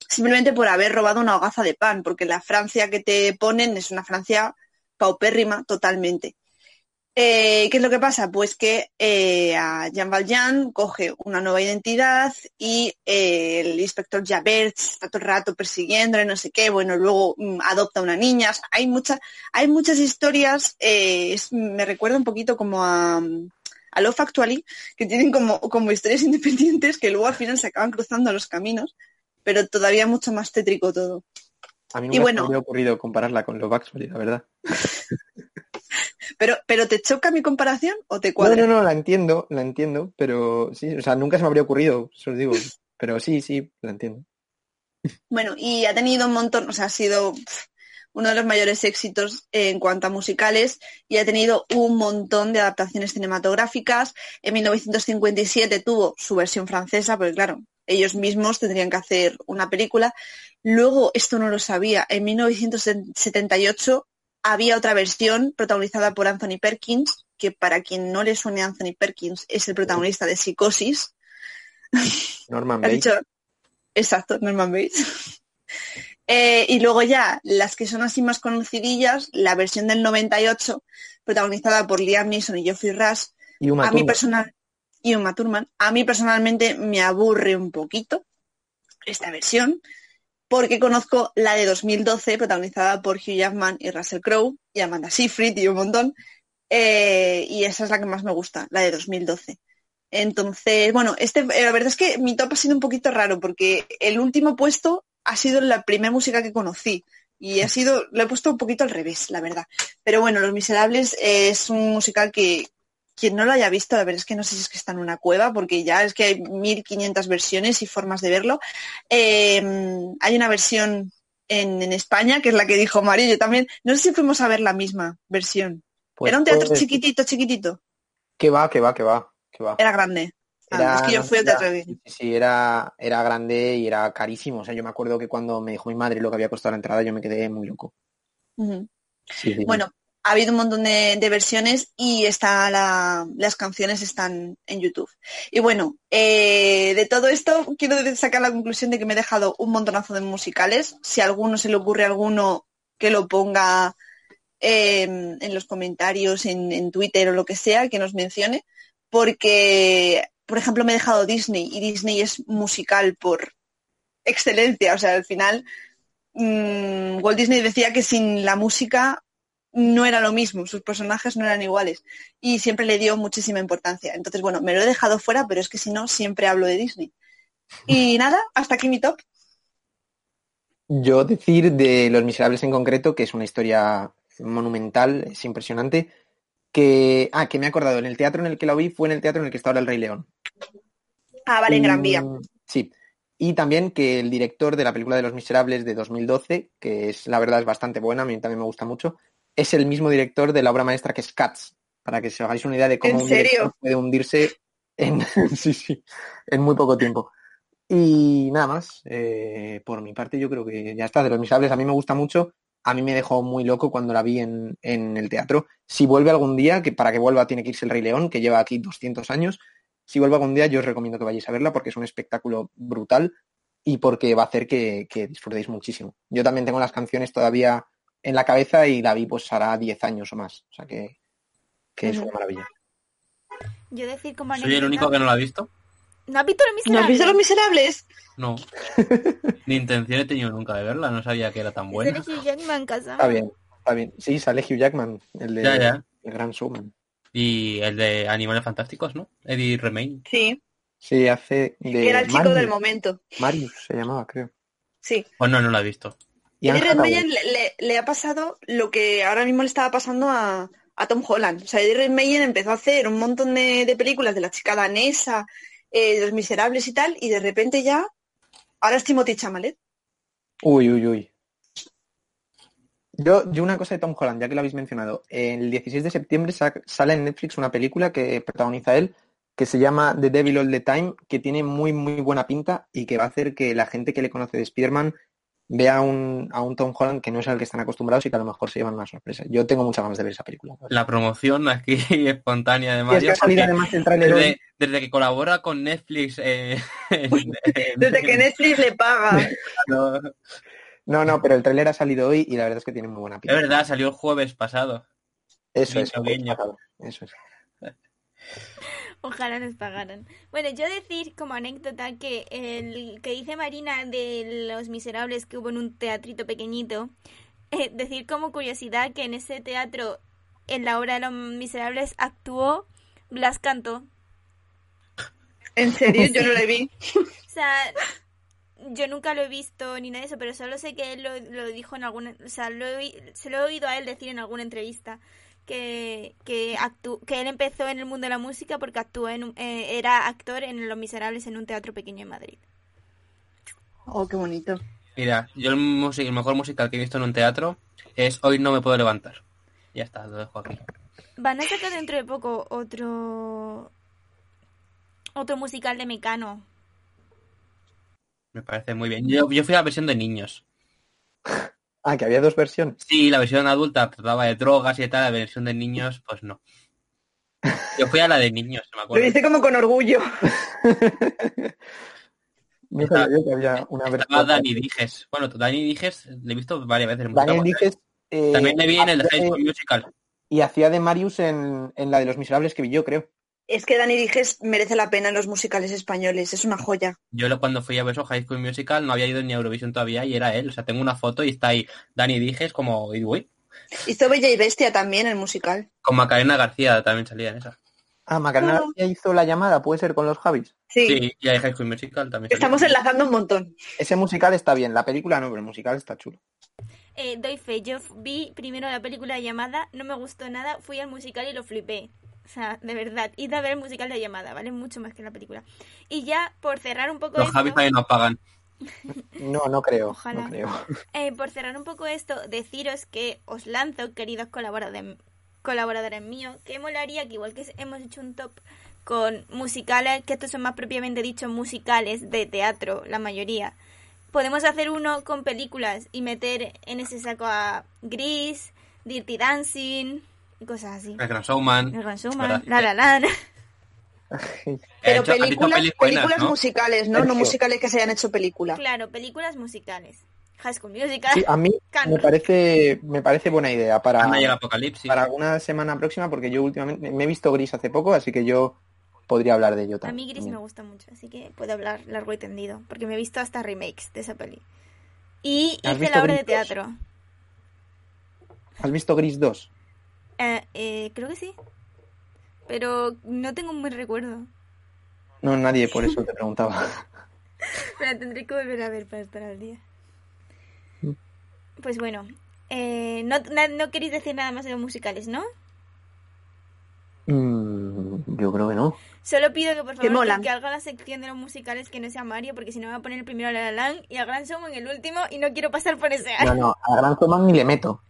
simplemente por haber robado una hogaza de pan, porque la Francia que te ponen es una Francia paupérrima totalmente. Eh, ¿Qué es lo que pasa? Pues que eh, a Jean Valjean coge una nueva identidad y eh, el inspector Javert está todo el rato persiguiéndole, no sé qué, bueno, luego mm, adopta una niña. Hay, mucha, hay muchas historias, me recuerda un poquito como a, a Love Actually, que tienen como, como historias independientes que luego al final se acaban cruzando los caminos, pero todavía mucho más tétrico todo. A mí Y nunca se bueno. me habría ocurrido compararla con Love Actually, la verdad. Pero, pero ¿te choca mi comparación o te No, cuadra? no, no, la entiendo, la entiendo, pero sí, o sea, nunca se me habría ocurrido, eso os digo. Pero sí, sí, la entiendo. Bueno, y ha tenido un montón, o sea, ha sido uno de los mayores éxitos en cuanto a musicales y ha tenido un montón de adaptaciones cinematográficas. En 1957 tuvo su versión francesa, porque claro, ellos mismos tendrían que hacer una película. Luego, esto no lo sabía, en 1978 había otra versión protagonizada por Anthony Perkins, que para quien no le suene a Anthony Perkins es el protagonista de Psicosis. Norman Bates. exacto, Norman Bates. Eh, y luego ya, las que son así más conocidillas, la versión del 98, protagonizada por Liam Neeson y Geoffrey Rush, y Uma a mí personal y Uma Thurman, a mí personalmente me aburre un poquito esta versión, porque conozco la de 2012, protagonizada por Hugh Jackman y Russell Crowe, y Amanda Seyfried y un montón, eh, y esa es la que más me gusta, la de 2012. Entonces, bueno, este, eh, la verdad es que mi top ha sido un poquito raro, porque el último puesto ha sido la primera música que conocí, y ha sido, lo he puesto un poquito al revés, la verdad. Pero bueno, Los Miserables es un musical que quien no lo haya visto, la verdad es que no sé si es que está en una cueva, porque ya es que hay 1500 versiones y formas de verlo. Eh, hay una versión en, en España, que es la que dijo Mario, yo también, no sé si fuimos a ver la misma versión. Pues Era un teatro chiquitito, chiquitito. Que va, que va, que va, que va. Era grande. Ah, Era- es que yo fui al teatro de... sí, sí, era, era grande y era carísimo. O sea, yo me acuerdo que cuando me dijo mi madre lo que había costado la entrada, yo me quedé muy loco. Ujú. Sí, sí. Bueno, ha habido un montón de, de versiones y está la- las canciones están en YouTube. Y bueno, eh, de todo esto quiero sacar la conclusión de que me he dejado un montonazo de musicales. Si a alguno se le ocurre alguno que lo ponga eh, en los comentarios, en, en Twitter o lo que sea, que nos mencione, porque, por ejemplo, me he dejado Disney y Disney es musical por excelencia. O sea, al final, mm, Walt Disney decía que sin la música no era lo mismo, sus personajes no eran iguales y siempre le dio muchísima importancia. Entonces, bueno, me lo he dejado fuera, pero es que si no, siempre hablo de Disney. Y nada, hasta aquí mi top. Yo decir de Los Miserables en concreto, que es una historia monumental, es impresionante, que, ah, que me he acordado, en el teatro en el que lo vi fue en el teatro en el que está ahora el Rey León. Ah, vale, en Gran Vía. Sí. Y también que el director de la película de Los Miserables de 2012, que es la verdad es bastante buena, a mí también me gusta mucho, es el mismo director de la obra maestra que es Cats, para que os hagáis una idea de cómo ¿En un director serio? puede hundirse en, sí, sí, en muy poco tiempo. Y nada más, eh, por mi parte yo creo que ya está. De Los Miserables a mí me gusta mucho, a mí me dejó muy loco cuando la vi en, en el teatro. Si vuelve algún día, que para que vuelva tiene que irse el Rey León, que lleva aquí 200 años, si vuelve algún día, yo os recomiendo que vayáis a verla porque es un espectáculo brutal y porque va a hacer que, que disfrutéis muchísimo. Yo también tengo las canciones todavía en la cabeza y la vi pues hará 10 años o más. O sea que, que es una maravilla. Yo decir como Soy el único que no lo ha visto. ¿No has visto los ¿No has visto Los Miserables? No. Ni intención he tenido nunca de verla, no sabía que era tan buena. Buena. Hugh Jackman casado. Está bien, está bien. Sí, sale Hugh Jackman, el de Ya, ya. el Gran Showman. Y el de Animales Fantásticos, ¿no? Eddie Remain. Sí, Sí, hace de era el chico Marius. del momento. Marius se llamaba, creo. Sí. Pues no, no la he visto. Y Eddie Redmayne le, le- le ha pasado lo que ahora mismo le estaba pasando a, a Tom Holland. O sea, Eddie Redmayne empezó a hacer un montón de, de películas de la chica danesa, eh, Los Miserables y tal, y de repente ya, ahora es Timothy Chalamet. Uy, uy, uy. Yo, yo una cosa de Tom Holland, ya que lo habéis mencionado. El 16 de septiembre sa- sale en Netflix una película que protagoniza él, que se llama The Devil All the Time, que tiene muy, muy buena pinta y que va a hacer que la gente que le conoce de Spider-Man vea a un, a un Tom Holland que no es al que están acostumbrados y que a lo mejor se llevan una sorpresa. Yo tengo muchas ganas de ver esa película. La promoción aquí espontánea de Y es Mario. que además el tráiler hoy. desde, que colabora con Netflix. eh, Desde que Netflix le paga. no, No, no, pero el tráiler ha salido hoy y la verdad es que tiene muy buena es pinta. verdad, salió el jueves pasado. Eso es, Guiño, guiño. eso es. Ojalá nos pagaran. Bueno, yo decir como anécdota que el que dice Marina de Los Miserables que hubo en un teatrito pequeñito, eh, decir como curiosidad que en ese teatro, en la obra de Los Miserables, actuó Blas Cantó. En serio, yo no le vi. O sea, yo nunca lo he visto ni nada de eso, pero solo sé que él lo, lo dijo en alguna... O sea, lo se lo he oído a él decir en alguna entrevista. Que, que, actu- que él empezó en el mundo de la música porque actuó en, un- eh, era actor en Los Miserables en un teatro pequeño en Madrid. Oh, qué bonito. Mira, yo el, el mejor musical que he visto en un teatro es Hoy no me puedo levantar. Ya está, lo dejo aquí. Van a sacar dentro de poco otro otro musical de Mecano. Me parece muy bien. Yo, yo fui a la versión de niños. Ah, que había dos versiones. Sí, la versión adulta trataba de drogas y tal, la versión de niños, pues no. Yo fui a la de niños, me Lo acuerdo. dice como con orgullo. No sabía yo que había una Estaba versión. Dani Dijes. Bueno, Dani Dijes le he visto varias veces en musical. Daniel Dijes, eh, También le vi en el High School Musical. y hacía de Marius en, en la de Los Miserables que vi yo, creo. Es que Dani Dijes merece la pena en los musicales españoles, es una joya. Yo lo- cuando fui a ver eso, High School Musical no había ido ni a Eurovisión todavía y era él. O sea, tengo una foto y está ahí Dani Dijes como, y, uy, Hizo Bella y Bestia también el musical. con Macarena García también salía en esa. Ah, Macarena. García hizo la llamada, puede ser con los Javis. Sí, Sí, y hay High School Musical también. salía. estamos enlazando un montón. Ese musical está bien, la película no, pero el musical está chulo. Eh, doy fe, yo vi primero la película de llamada, no me gustó nada, fui al musical y lo flipé. O sea, de verdad, id a ver el musical de llamada, vale mucho más que la película. Y ya, por cerrar un poco Los esto, Javis también nos pagan. No, no creo, Ojalá. no creo. eh, por cerrar un poco esto, deciros que os lanzo, queridos colaboradores, colaboradores míos, que molaría que igual que hemos hecho un top con musicales, que estos son más propiamente dicho musicales de teatro, la mayoría. Podemos hacer uno con películas y meter en ese saco a Gris, Dirty Dancing y cosas así. El Gran Showman. El Gran Showman. La La Land. Pero hecho- películas, buenas, películas ¿no? musicales, ¿no? No musicales que se hayan hecho película. Claro, películas musicales. High School Musical. Sí, a mí me parece, me parece buena idea para, el Apocalipsis. para alguna semana próxima, porque yo últimamente me he visto Gris hace poco, así que yo podría hablar de ello A también. mí Gris me gusta mucho, así que puedo hablar largo y tendido, porque me he visto hasta remakes de esa peli. Y ¿Has hice visto la obra de Gris dos? teatro. ¿Has visto Gris 2? Eh, eh, creo que sí. Pero no tengo un buen recuerdo. No, nadie, por eso te preguntaba. Pero tendré que volver a ver para estar al día. Mm. Pues bueno, eh, no, na- no queréis decir nada más de los musicales, ¿no? Mm, yo creo que no. Solo pido que por favor que, haga la sección de los musicales que no sea Mario, porque si no me va a poner el primero a La La Land y a Gran Showman el último y no quiero pasar por ese No, año. no, a Gran Zoman ni le meto.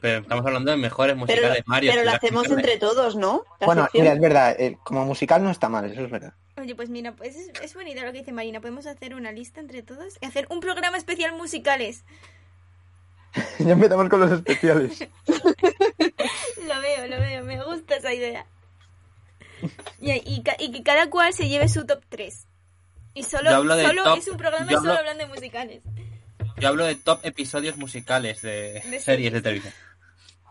Pero estamos hablando de mejores Pero, musicales Mario. pero lo hacemos entre todos, ¿no? La Bueno, sección. mira, es verdad, eh, como musical no está mal, eso es verdad. Oye, pues mira, pues es, es buena idea lo que dice Marina. Podemos hacer una lista entre todos y hacer un programa especial musicales. ya empezamos con los especiales. Lo veo, lo veo, me gusta esa idea. Y, y ca- y que cada cual se lleve su top 3. Y solo, de solo top- es un programa yo solo hablo- hablando de musicales. Yo hablo de top episodios musicales de, series. series de televisión.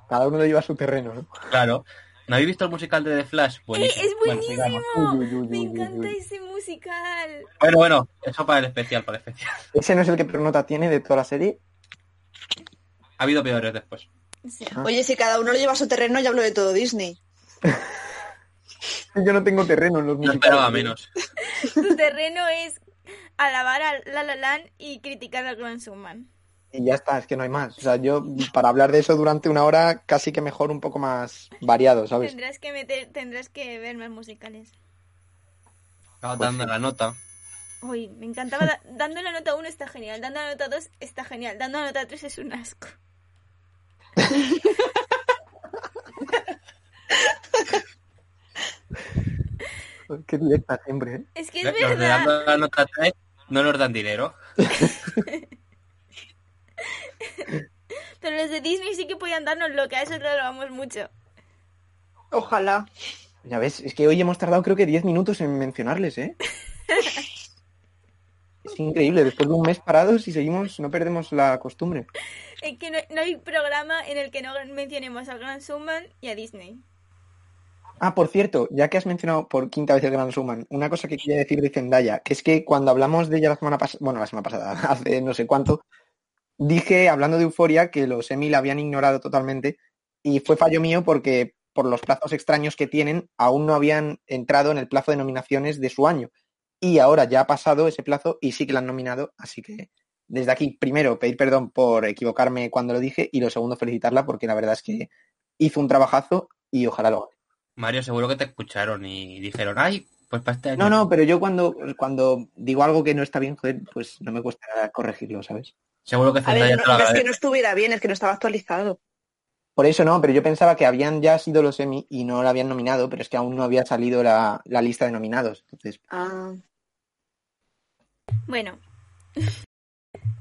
Cada uno lo lleva a su terreno, ¿no? Claro. ¿No habéis visto el musical de The Flash? ¡Eh, Buenísimo. es buenísimo! sigamos. Uy, uy, uy, Me uy, encanta uy. ese musical. Bueno, bueno, eso para el especial, para el especial. Ese no es el que peor nota tiene de toda la serie. Ha habido peores después. Sí. Oye, si cada uno lo lleva a su terreno, ya hablo de todo Disney. Yo no tengo terreno en los No musicales. esperaba menos. Tu terreno es alabar a La La Land y criticar a Grand Showman. Y ya está, es que no hay más. O sea, yo para hablar de eso durante una hora casi que mejor un poco más variado, ¿sabes? Tendrás que meter, tendrás que ver más musicales. Estaba Pues dando sí. la nota. Uy, me encantaba. da- dando la nota 1 está genial, dando la nota 2 está genial, dando la nota 3 es un asco. Qué directa siempre, ¿eh? Es que es Los de verdad. dando la nota 3 no nos dan dinero. Pero los de Disney sí que podían darnos lo que a eso lo alabamos mucho. Ojalá. Ya ves, es que hoy hemos tardado creo que 10 minutos en mencionarles, ¿eh? Es increíble, después de un mes parados y seguimos, no perdemos la costumbre. Es que no, no hay programa en el que no mencionemos a Grand Showman y a Disney. Ah, por cierto, ya que has mencionado por quinta vez el Gran Suman, una cosa que quería decir de Zendaya, que es que cuando hablamos de ella la semana pasada, bueno, la semana pasada, hace no sé cuánto, dije, hablando de Euforia, que los Emmy la habían ignorado totalmente y fue fallo mío porque por los plazos extraños que tienen, aún no habían entrado en el plazo de nominaciones de su año. Y ahora ya ha pasado ese plazo y sí que la han nominado, así que desde aquí, primero, pedir perdón por equivocarme cuando lo dije y lo segundo, felicitarla porque la verdad es que hizo un trabajazo y ojalá lo. Mario, seguro que te escucharon y dijeron, ay, pues para este año. No, no, pero yo cuando, cuando digo algo que no está bien, joder, pues no me cuesta corregirlo, ¿sabes? Seguro que A ver, te no, lo no es que no estuviera bien, es que no estaba actualizado. Por eso no, pero yo pensaba que habían ya sido los Emmy y no la habían nominado, pero es que aún no había salido la, la lista de nominados. Entonces, Ah, Bueno.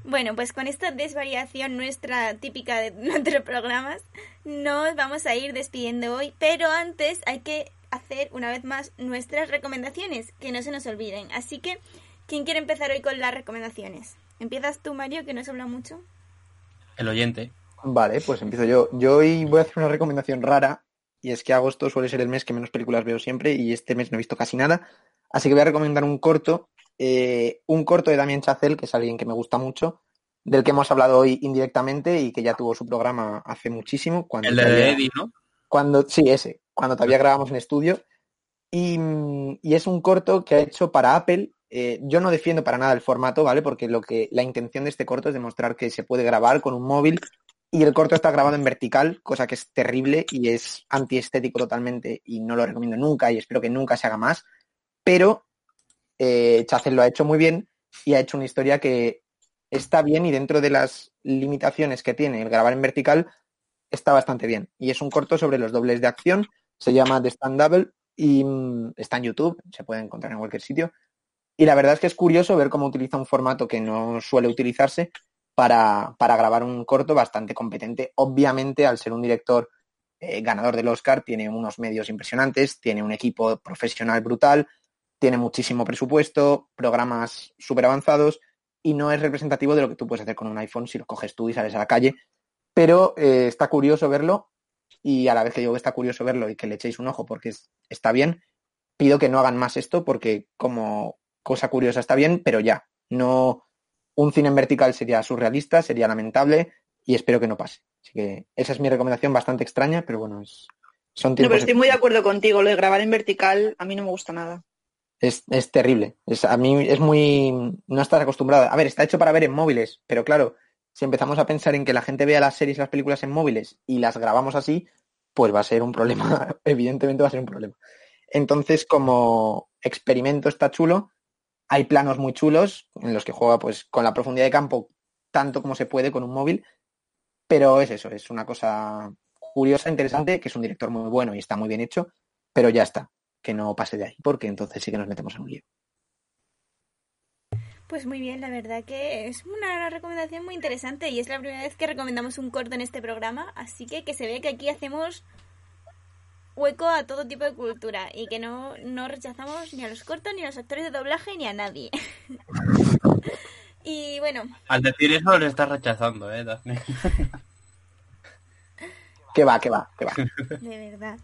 Bueno, pues con esta desvariación nuestra típica de nuestros programas, nos vamos a ir despidiendo hoy, pero antes hay que hacer una vez más nuestras recomendaciones, que no se nos olviden. Así que, ¿quién quiere empezar hoy con las recomendaciones? ¿Empiezas tú, Mario, que nos habla mucho? El oyente. vale, pues empiezo yo. Yo hoy voy a hacer una recomendación rara y es que agosto suele ser el mes que menos películas veo siempre y este mes no he visto casi nada. Así que voy a recomendar un corto, eh, un corto de Damien Chazelle, que es alguien que me gusta mucho, del que hemos hablado hoy indirectamente y que ya tuvo su programa hace muchísimo. Cuando El de todavía- Eddie, ¿no? Cuando, sí, ese, cuando todavía grabamos en estudio. Y, y es un corto que ha hecho para Apple. Eh, yo no defiendo para nada el formato, ¿vale? Porque lo que la intención de este corto es demostrar que se puede grabar con un móvil y el corto está grabado en vertical, cosa que es terrible y es antiestético totalmente y no lo recomiendo nunca y espero que nunca se haga más. Pero eh, lo ha hecho muy bien y ha hecho una historia que está bien y dentro de las limitaciones que tiene el grabar en vertical, está bastante bien. Y es un corto sobre los dobles de acción. Se llama The Stand Double y mm, está en YouTube, se puede encontrar en cualquier sitio. Y la verdad es que es curioso ver cómo utiliza un formato que no suele utilizarse para, para grabar un corto bastante competente. Obviamente, al ser un director eh, ganador del Oscar, tiene unos medios impresionantes, tiene un equipo profesional brutal, tiene muchísimo presupuesto, programas súper avanzados y no es representativo de lo que tú puedes hacer con un iPhone si lo coges tú y sales a la calle. Pero eh, está curioso verlo y a la vez que digo que está curioso verlo y que le echéis un ojo porque es- está bien, pido que no hagan más esto porque como cosa curiosa está bien, pero ya, no un cine en vertical sería surrealista, sería lamentable y espero que no pase. Así que esa es mi recomendación bastante extraña, pero bueno, es, son no, tiempos pero estoy muy de acuerdo contigo. Lo de grabar en vertical a mí no me gusta nada. Es, es terrible. Es, a mí es muy... No estás acostumbrado. A ver, está hecho para ver en móviles, pero claro, si empezamos a pensar en que la gente vea las series y las películas en móviles y las grabamos así, pues va a ser un problema, evidentemente va a ser un problema. Entonces, como experimento está chulo, hay planos muy chulos en los que juega pues con la profundidad de campo tanto como se puede con un móvil, pero es eso, es una cosa curiosa, interesante, que es un director muy bueno y está muy bien hecho, pero ya está, que no pase de ahí, porque entonces sí que nos metemos en un lío. Pues muy bien, la verdad que es una recomendación muy interesante y es la primera vez que recomendamos un corto en este programa, así que que se ve que aquí hacemos hueco a todo tipo de cultura y que no, no rechazamos ni a los cortos, ni a los actores de doblaje, ni a nadie. y bueno, Al decir eso lo estás rechazando, ¿eh, Daphne? Que va, que va, que va. de verdad.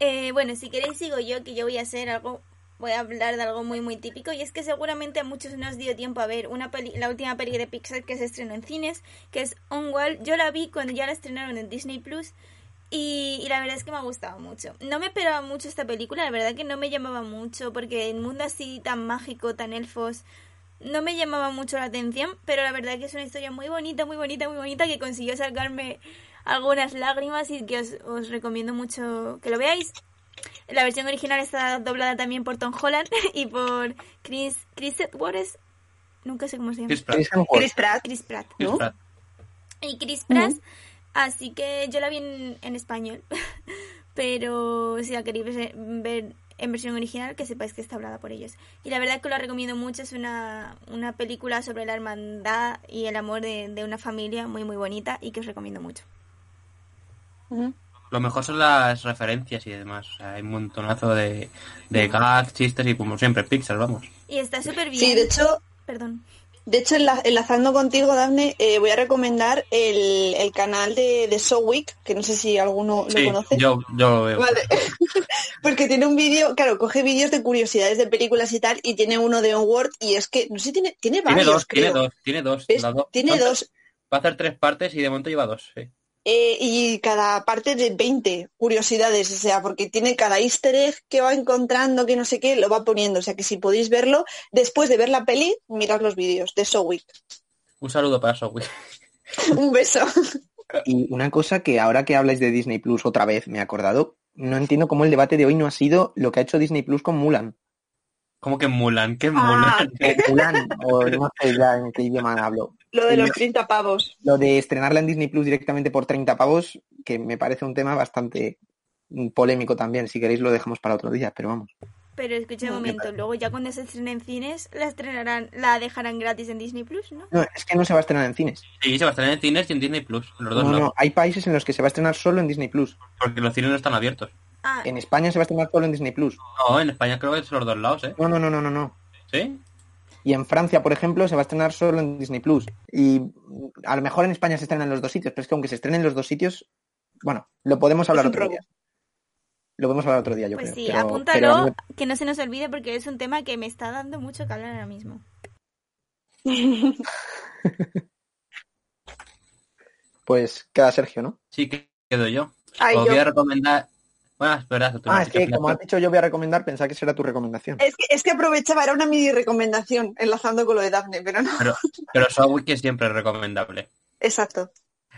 Eh, bueno, si queréis sigo yo, que yo voy a hacer algo, voy a hablar de algo muy muy típico y es que seguramente a muchos no os dio tiempo a ver una peli, la última peli de Pixar que se estrenó en cines, que es Onward. Yo la vi cuando ya la estrenaron en Disney Plus y, y la verdad es que me ha gustado mucho. No me esperaba mucho esta película, la verdad que no me llamaba mucho porque el mundo así tan mágico, tan elfos, no me llamaba mucho la atención, pero la verdad que es una historia muy bonita, muy bonita, muy bonita que consiguió sacarme algunas lágrimas y que os, os recomiendo mucho que lo veáis. La versión original está doblada también por Tom Holland y por Chris Chris Edwards, nunca sé cómo se llama. Chris Pratt. Chris. Chris Pratt. Chris Pratt. Chris ¿no? Pratt. Y Chris Pratt, así que yo la vi en, en español. Pero si la queréis ver- en versión original, que sepáis que está hablada por ellos. Y la verdad que la recomiendo mucho, es una, una película sobre la hermandad y el amor de, de una familia muy muy bonita y que os recomiendo mucho. Lo mejor son las referencias y demás. O sea, hay un montonazo de, de gags, chistes y como siempre, Pixar, vamos. Y está súper bien. Sí, de hecho, Perdón. de hecho enla- enlazando contigo, Dafne, eh, voy a recomendar el, el canal de, de So Week, que no sé si alguno lo Sí, conoce. yo, yo lo veo. Vale. Porque tiene un vídeo, claro, coge vídeos de curiosidades de películas y tal, y tiene uno de Onward, y es que, no sé, tiene, tiene Tiene varios, dos, creo. tiene dos, tiene dos. ¿Ves? las dos. Tiene Va a hacer- dos, Va a hacer tres partes y de momento lleva dos, sí. Eh, y cada parte de 20 curiosidades, o sea, porque tiene cada easter egg que va encontrando, que no sé qué, lo va poniendo. O sea, que si podéis verlo, después de ver la peli, mirad los vídeos de So Week. Un saludo para Zoe. un beso. Y una cosa que ahora que habláis de Disney Plus otra vez me he acordado, no entiendo cómo el debate de hoy no ha sido lo que ha hecho Disney Plus con Mulan. ¿Cómo que Mulan? ¿Qué Ah, Mulan? O Mulan, o no sé ya en qué idioma hablo. Lo de los Yo- 30 pavos. Lo de estrenarla en Disney Plus directamente por 30 pavos, que me parece un tema bastante polémico también. Si queréis lo dejamos para otro día, pero vamos. Pero escucha un momento, luego ya cuando se estrene en cines, la estrenarán, la dejarán gratis en Disney Plus, ¿no? No, es que no se va a estrenar en cines. Sí, se va a estrenar en cines y en Disney Plus. Los dos No, no, no, hay países en los que se va a estrenar solo en Disney Plus. porque los cines no están abiertos. Ah, En España se va a estrenar solo en Disney Plus. No, en España creo que es los dos lados, ¿eh? No, no, no, no, no, no. ¿Sí? Y en Francia, por ejemplo, se va a estrenar solo en Disney Plus. Y a lo mejor en España se estrena en los dos sitios, pero es que aunque se estrenen en los dos sitios, bueno, lo podemos hablar otro robo. día. Lo podemos hablar otro día, yo pues creo. sí, pero- apúntalo, pero- que no se nos olvide porque es un tema que me está dando mucho que hablar ahora mismo. pues queda Sergio, ¿no? Sí, que quedo yo. Ay, Os yo- voy a recomendar... Bueno, es verdad. tú Ah, es que como has dicho yo voy a recomendar, pensaba que esa era tu recomendación. Es que, es que aprovechaba, era una mini recomendación, enlazando con lo de Daphne, pero no. Pero, pero que siempre es recomendable. Exacto.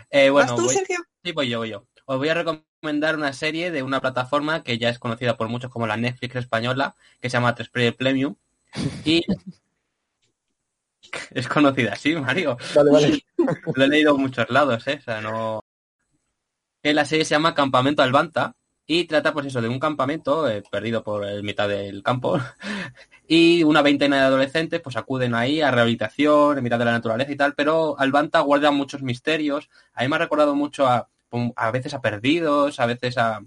Eh, bueno, ¿Vas tú, voy- Sergio? Sí, voy yo, voy yo. Os voy a recomendar una serie de una plataforma que ya es conocida por muchos como la Netflix española, que se llama 3 Premium. Y es conocida así, Mario. Vale, vale. Lo he leído en muchos lados, ¿eh? O sea, no... Que la serie se llama Campamento Albanta y trata, pues eso, de un campamento eh, perdido por el mitad del campo y una veintena de adolescentes pues acuden ahí a rehabilitación, en mitad de la naturaleza y tal, pero Albanta guarda muchos misterios. A me ha recordado mucho a, a veces a Perdidos, a veces a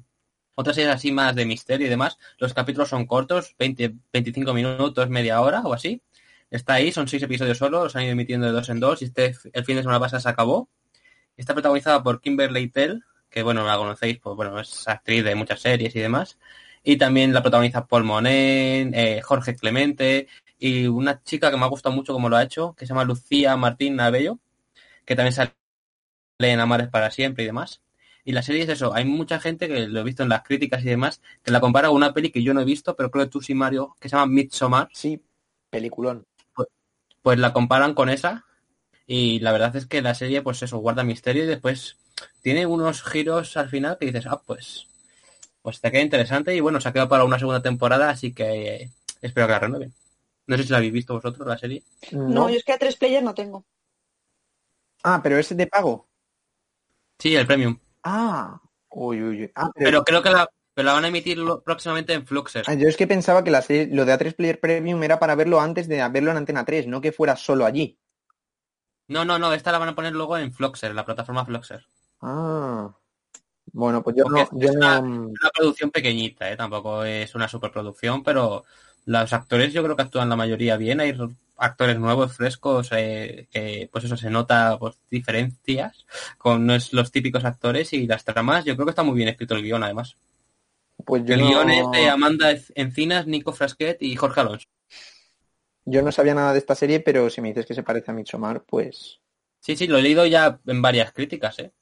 otras series así más de misterio y demás. Los capítulos son cortos, 20, 25 minutos, media hora o así. Está ahí, son seis episodios solo, los han ido emitiendo de dos en dos y este el fin de semana pasado se acabó. Está protagonizada por Kimberly Tell, que bueno, la conocéis, pues bueno, es actriz de muchas series y demás. Y también la protagoniza Paul Monet, eh, Jorge Clemente y una chica que me ha gustado mucho como lo ha hecho, que se llama Lucía Martín Nabello, que también sale en Amares para siempre y demás. Y la serie es eso, hay mucha gente que lo he visto en las críticas y demás, que la compara con una peli que yo no he visto, pero creo que tú sí, Mario, que se llama Midsommar, Sí, peliculón. pues la comparan con esa y la verdad es que la serie pues eso guarda misterio y después tiene unos giros al final que dices, ah, pues, pues te queda interesante y bueno, se ha quedado para una segunda temporada, así que eh, espero que la renueven. No sé si la habéis visto vosotros, la serie. No, yo es que a tres players no tengo. Ah, pero ese de pago. Sí, el premium. Ah. Uy, uy, uy. Ah, pero- Pero creo que la, pero la van a emitir lo- próximamente en Fluxer. Ah, Yo es que pensaba que la serie- lo de A3 Player Premium era para verlo antes de verlo en Antena 3, no que fuera solo allí. No, no, no, esta la van a poner luego en Fluxer, la plataforma Fluxer. Ah. Bueno, pues yo no, yo es una- no- Una producción pequeñita, ¿eh? tampoco es una superproducción, pero los actores yo creo que actúan la mayoría bien. Hay actores nuevos, frescos, eh, que pues eso se nota pues, diferencias con no es los típicos actores y las tramas. Yo creo que está muy bien escrito el guion, además. pues yo el no, guion es de Amanda Encinas, Nico Frasquet y Jorge Alonso. yo no sabía nada de esta serie, pero si me dices que se parece a Midsommar, pues, Sí, sí, lo he leído ya en varias críticas, ¿eh?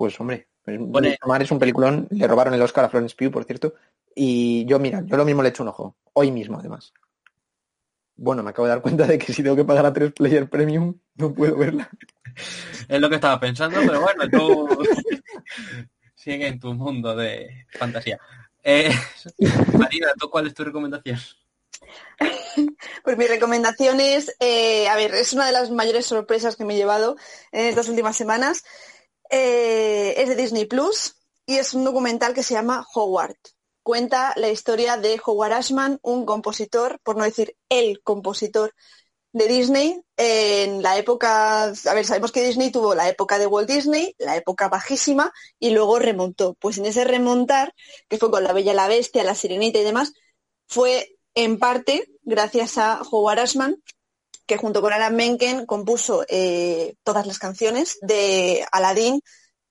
Pues hombre, Pone- es un peliculón, le robaron el Oscar a Florence Pugh, por cierto, y yo, mira, yo lo mismo le echo un ojo, hoy mismo además. Bueno, me acabo de dar cuenta de que si tengo que pagar a 3 Player Premium, no puedo verla. Es lo que estaba pensando, pero bueno, tú sigue en tu mundo de fantasía. Eh, Marina, ¿tú cuál es tu recomendación? Pues mi recomendación es, eh, a ver, es una de las mayores sorpresas que me he llevado en estas últimas semanas. Eh, es de Disney Plus y es un documental que se llama Howard. Cuenta la historia de Howard Ashman, un compositor, por no decir el compositor de Disney en la época, a ver, sabemos que Disney tuvo la época de Walt Disney, la época bajísima, y luego remontó. Pues en ese remontar, que fue con La Bella la Bestia, La Sirenita y demás, fue en parte gracias a Howard Ashman, que junto con Alan Menken compuso eh, todas las canciones de Aladdin,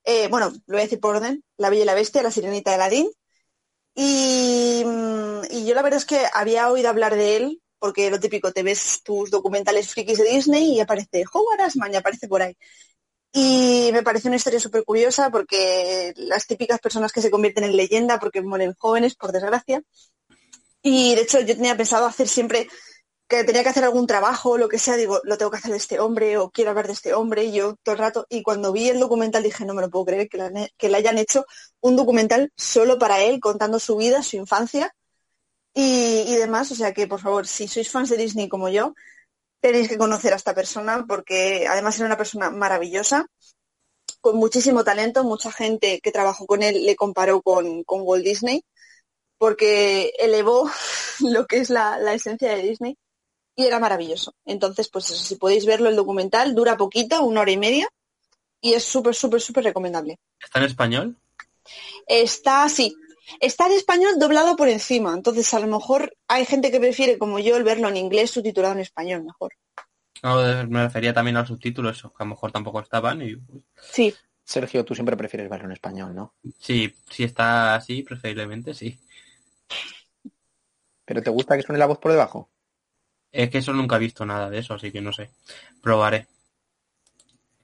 eh, bueno, lo voy a decir por orden, La Bella y la Bestia, La Sirenita de Aladdin. Y, mm, y yo la verdad es que había oído hablar de él, porque lo típico, te ves tus documentales frikis de Disney y aparece Howard Ashman y aparece por ahí. Y me parece una historia súper curiosa porque las típicas personas que se convierten en leyenda porque mueren jóvenes, por desgracia, y de hecho yo tenía pensado hacer siempre que tenía que hacer algún trabajo, lo que sea, digo, lo tengo que hacer de este hombre o quiero hablar de este hombre y yo todo el rato, y cuando vi el documental dije, no me lo puedo creer que, la- que le hayan hecho un documental solo para él, contando su vida, su infancia y, y demás, o sea que por favor, si sois fans de Disney como yo, tenéis que conocer a esta persona porque además era una persona maravillosa, con muchísimo talento, mucha gente que trabajó con él le comparó con, con Walt Disney porque elevó lo que es la, la esencia de Disney y era maravilloso. Entonces, pues eso, si podéis verlo, el documental dura poquito, una hora y media, y es súper, súper, súper recomendable. ¿Está en español? Está así, está en español doblado por encima, entonces a lo mejor hay gente que prefiere, como yo, el verlo en inglés subtitulado en español mejor. No, me refería también a los subtítulos, que a lo mejor tampoco estaban. Y, pues, Sí, Sergio, tú siempre prefieres verlo en español, ¿no? sí, si está así, preferiblemente sí. ¿Pero te gusta que suene la voz por debajo? Es que eso nunca he visto nada de eso, así que no sé. Probaré.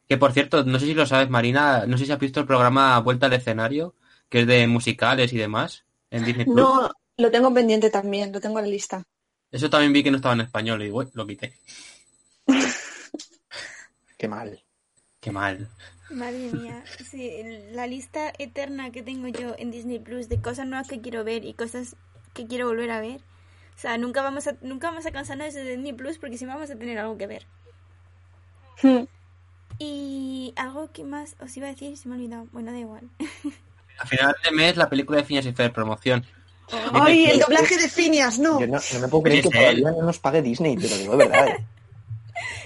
Que por cierto, no sé si lo sabes, Marina, no sé si has visto el programa Vuelta al Escenario, que es de musicales y demás, en Disney Plus. no, lo tengo pendiente también, lo tengo en la lista. Eso también vi que no estaba en español y lo quité. Qué mal. Qué mal. Madre mía, sí, la lista eterna que tengo yo en Disney Plus de cosas nuevas que quiero ver y cosas que quiero volver a ver. O sea, nunca vamos a, nunca vamos a cansarnos de Disney Plus porque siempre vamos a tener algo que ver. Y algo que más os iba a decir, se me ha olvidado. Bueno, da igual. A final de mes la película de Phineas y Fer promoción. ¡Ay, el doblaje de Phineas, no! Yo no, no me puedo creer que todavía no nos pague Disney, te lo digo de verdad. ¿eh?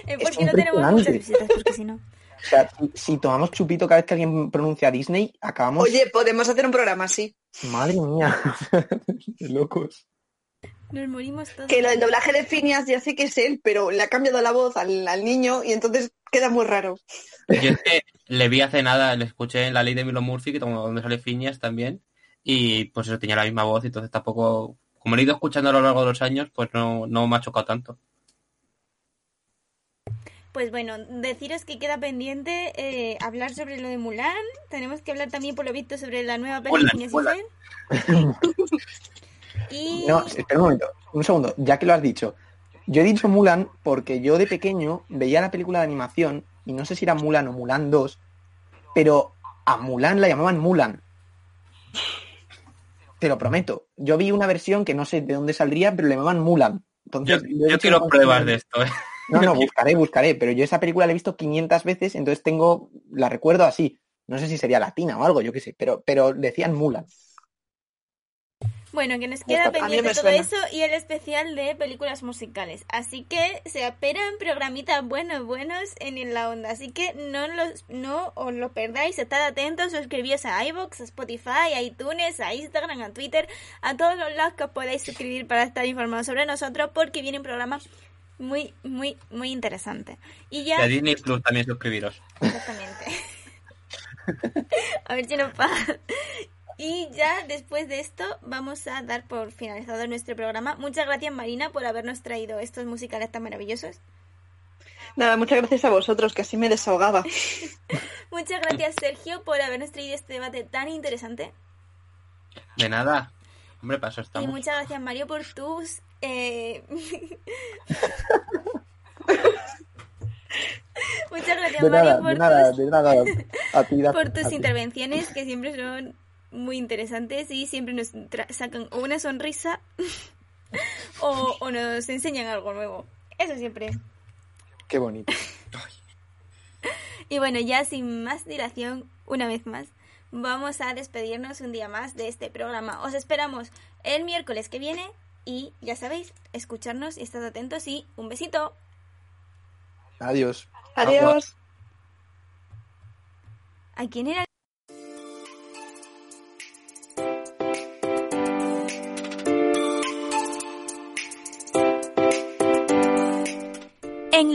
Eh, Es porque no tenemos muchas visitas, porque si no. O sea, si, si tomamos chupito cada vez que alguien pronuncia Disney, acabamos... Oye, podemos hacer un programa así. Madre mía. Qué locos. Nos morimos todos. Que lo del doblaje de Phineas ya sé que es él, pero le ha cambiado la voz al, al niño y entonces queda muy raro. Yo es que le vi hace nada, le escuché en la ley de Milo Murphy, que donde sale Phineas también, y pues eso tenía la misma voz, y entonces tampoco, como lo he ido escuchando a lo largo de los años, pues no, no me ha chocado tanto. Pues bueno, deciros que queda pendiente eh, hablar sobre lo de Mulan. Tenemos que hablar también, por lo visto, sobre la nueva película y No, espera un momento, un segundo, ya que lo has dicho. Yo he dicho Mulan porque yo de pequeño veía la película de animación, y no sé si era Mulan o Mulan 2, pero a Mulan la llamaban Mulan. Te lo prometo. Yo vi una versión que no sé de dónde saldría, pero le llamaban Mulan. Yo, Entonces, yo quiero pruebas de esto. ¿eh? No, no, buscaré, buscaré, pero yo esa película la he visto 500 veces, entonces tengo, la recuerdo así. No sé si sería latina o algo, yo qué sé, pero, pero decían Mulan. Bueno, que nos queda pendiente todo suena. eso y el especial de películas musicales. Así que se esperan programitas buenos, buenos en, la onda. Así que no, los, no os lo perdáis, estad atentos, suscribíos a iVoox, a Spotify, a iTunes, a Instagram, a Twitter, a todos los lados que os podáis suscribir para estar informados sobre nosotros porque viene un programa muy, muy, muy interesante. Y Y ya... a Disney Plus también suscribiros. Exactamente. A ver si nos pasa. Y ya después de esto vamos a dar por finalizado nuestro programa. Muchas gracias Marina por habernos traído estos musicales tan maravillosos. Nada, muchas gracias a vosotros, que así me desahogaba. Muchas gracias Sergio por habernos traído este debate tan interesante. De nada. Hombre, paso Y estamos. muchas gracias Mario por tus... eh, muchas gracias De Mario nada, por de nada, tus... de nada. A ti, a- por a tus ti. intervenciones que siempre son muy interesantes y siempre nos sacan o una sonrisa o, o nos enseñan algo nuevo. Eso siempre. Qué bonito. Y bueno, ya sin más dilación, una vez más, vamos a despedirnos un día más de este programa. Os esperamos el miércoles que viene y ya sabéis, escucharnos y estad atentos y un besito. Adiós. Adiós. ¿A quién era?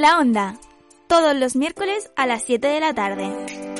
La onda, todos los miércoles a las 7 de la tarde.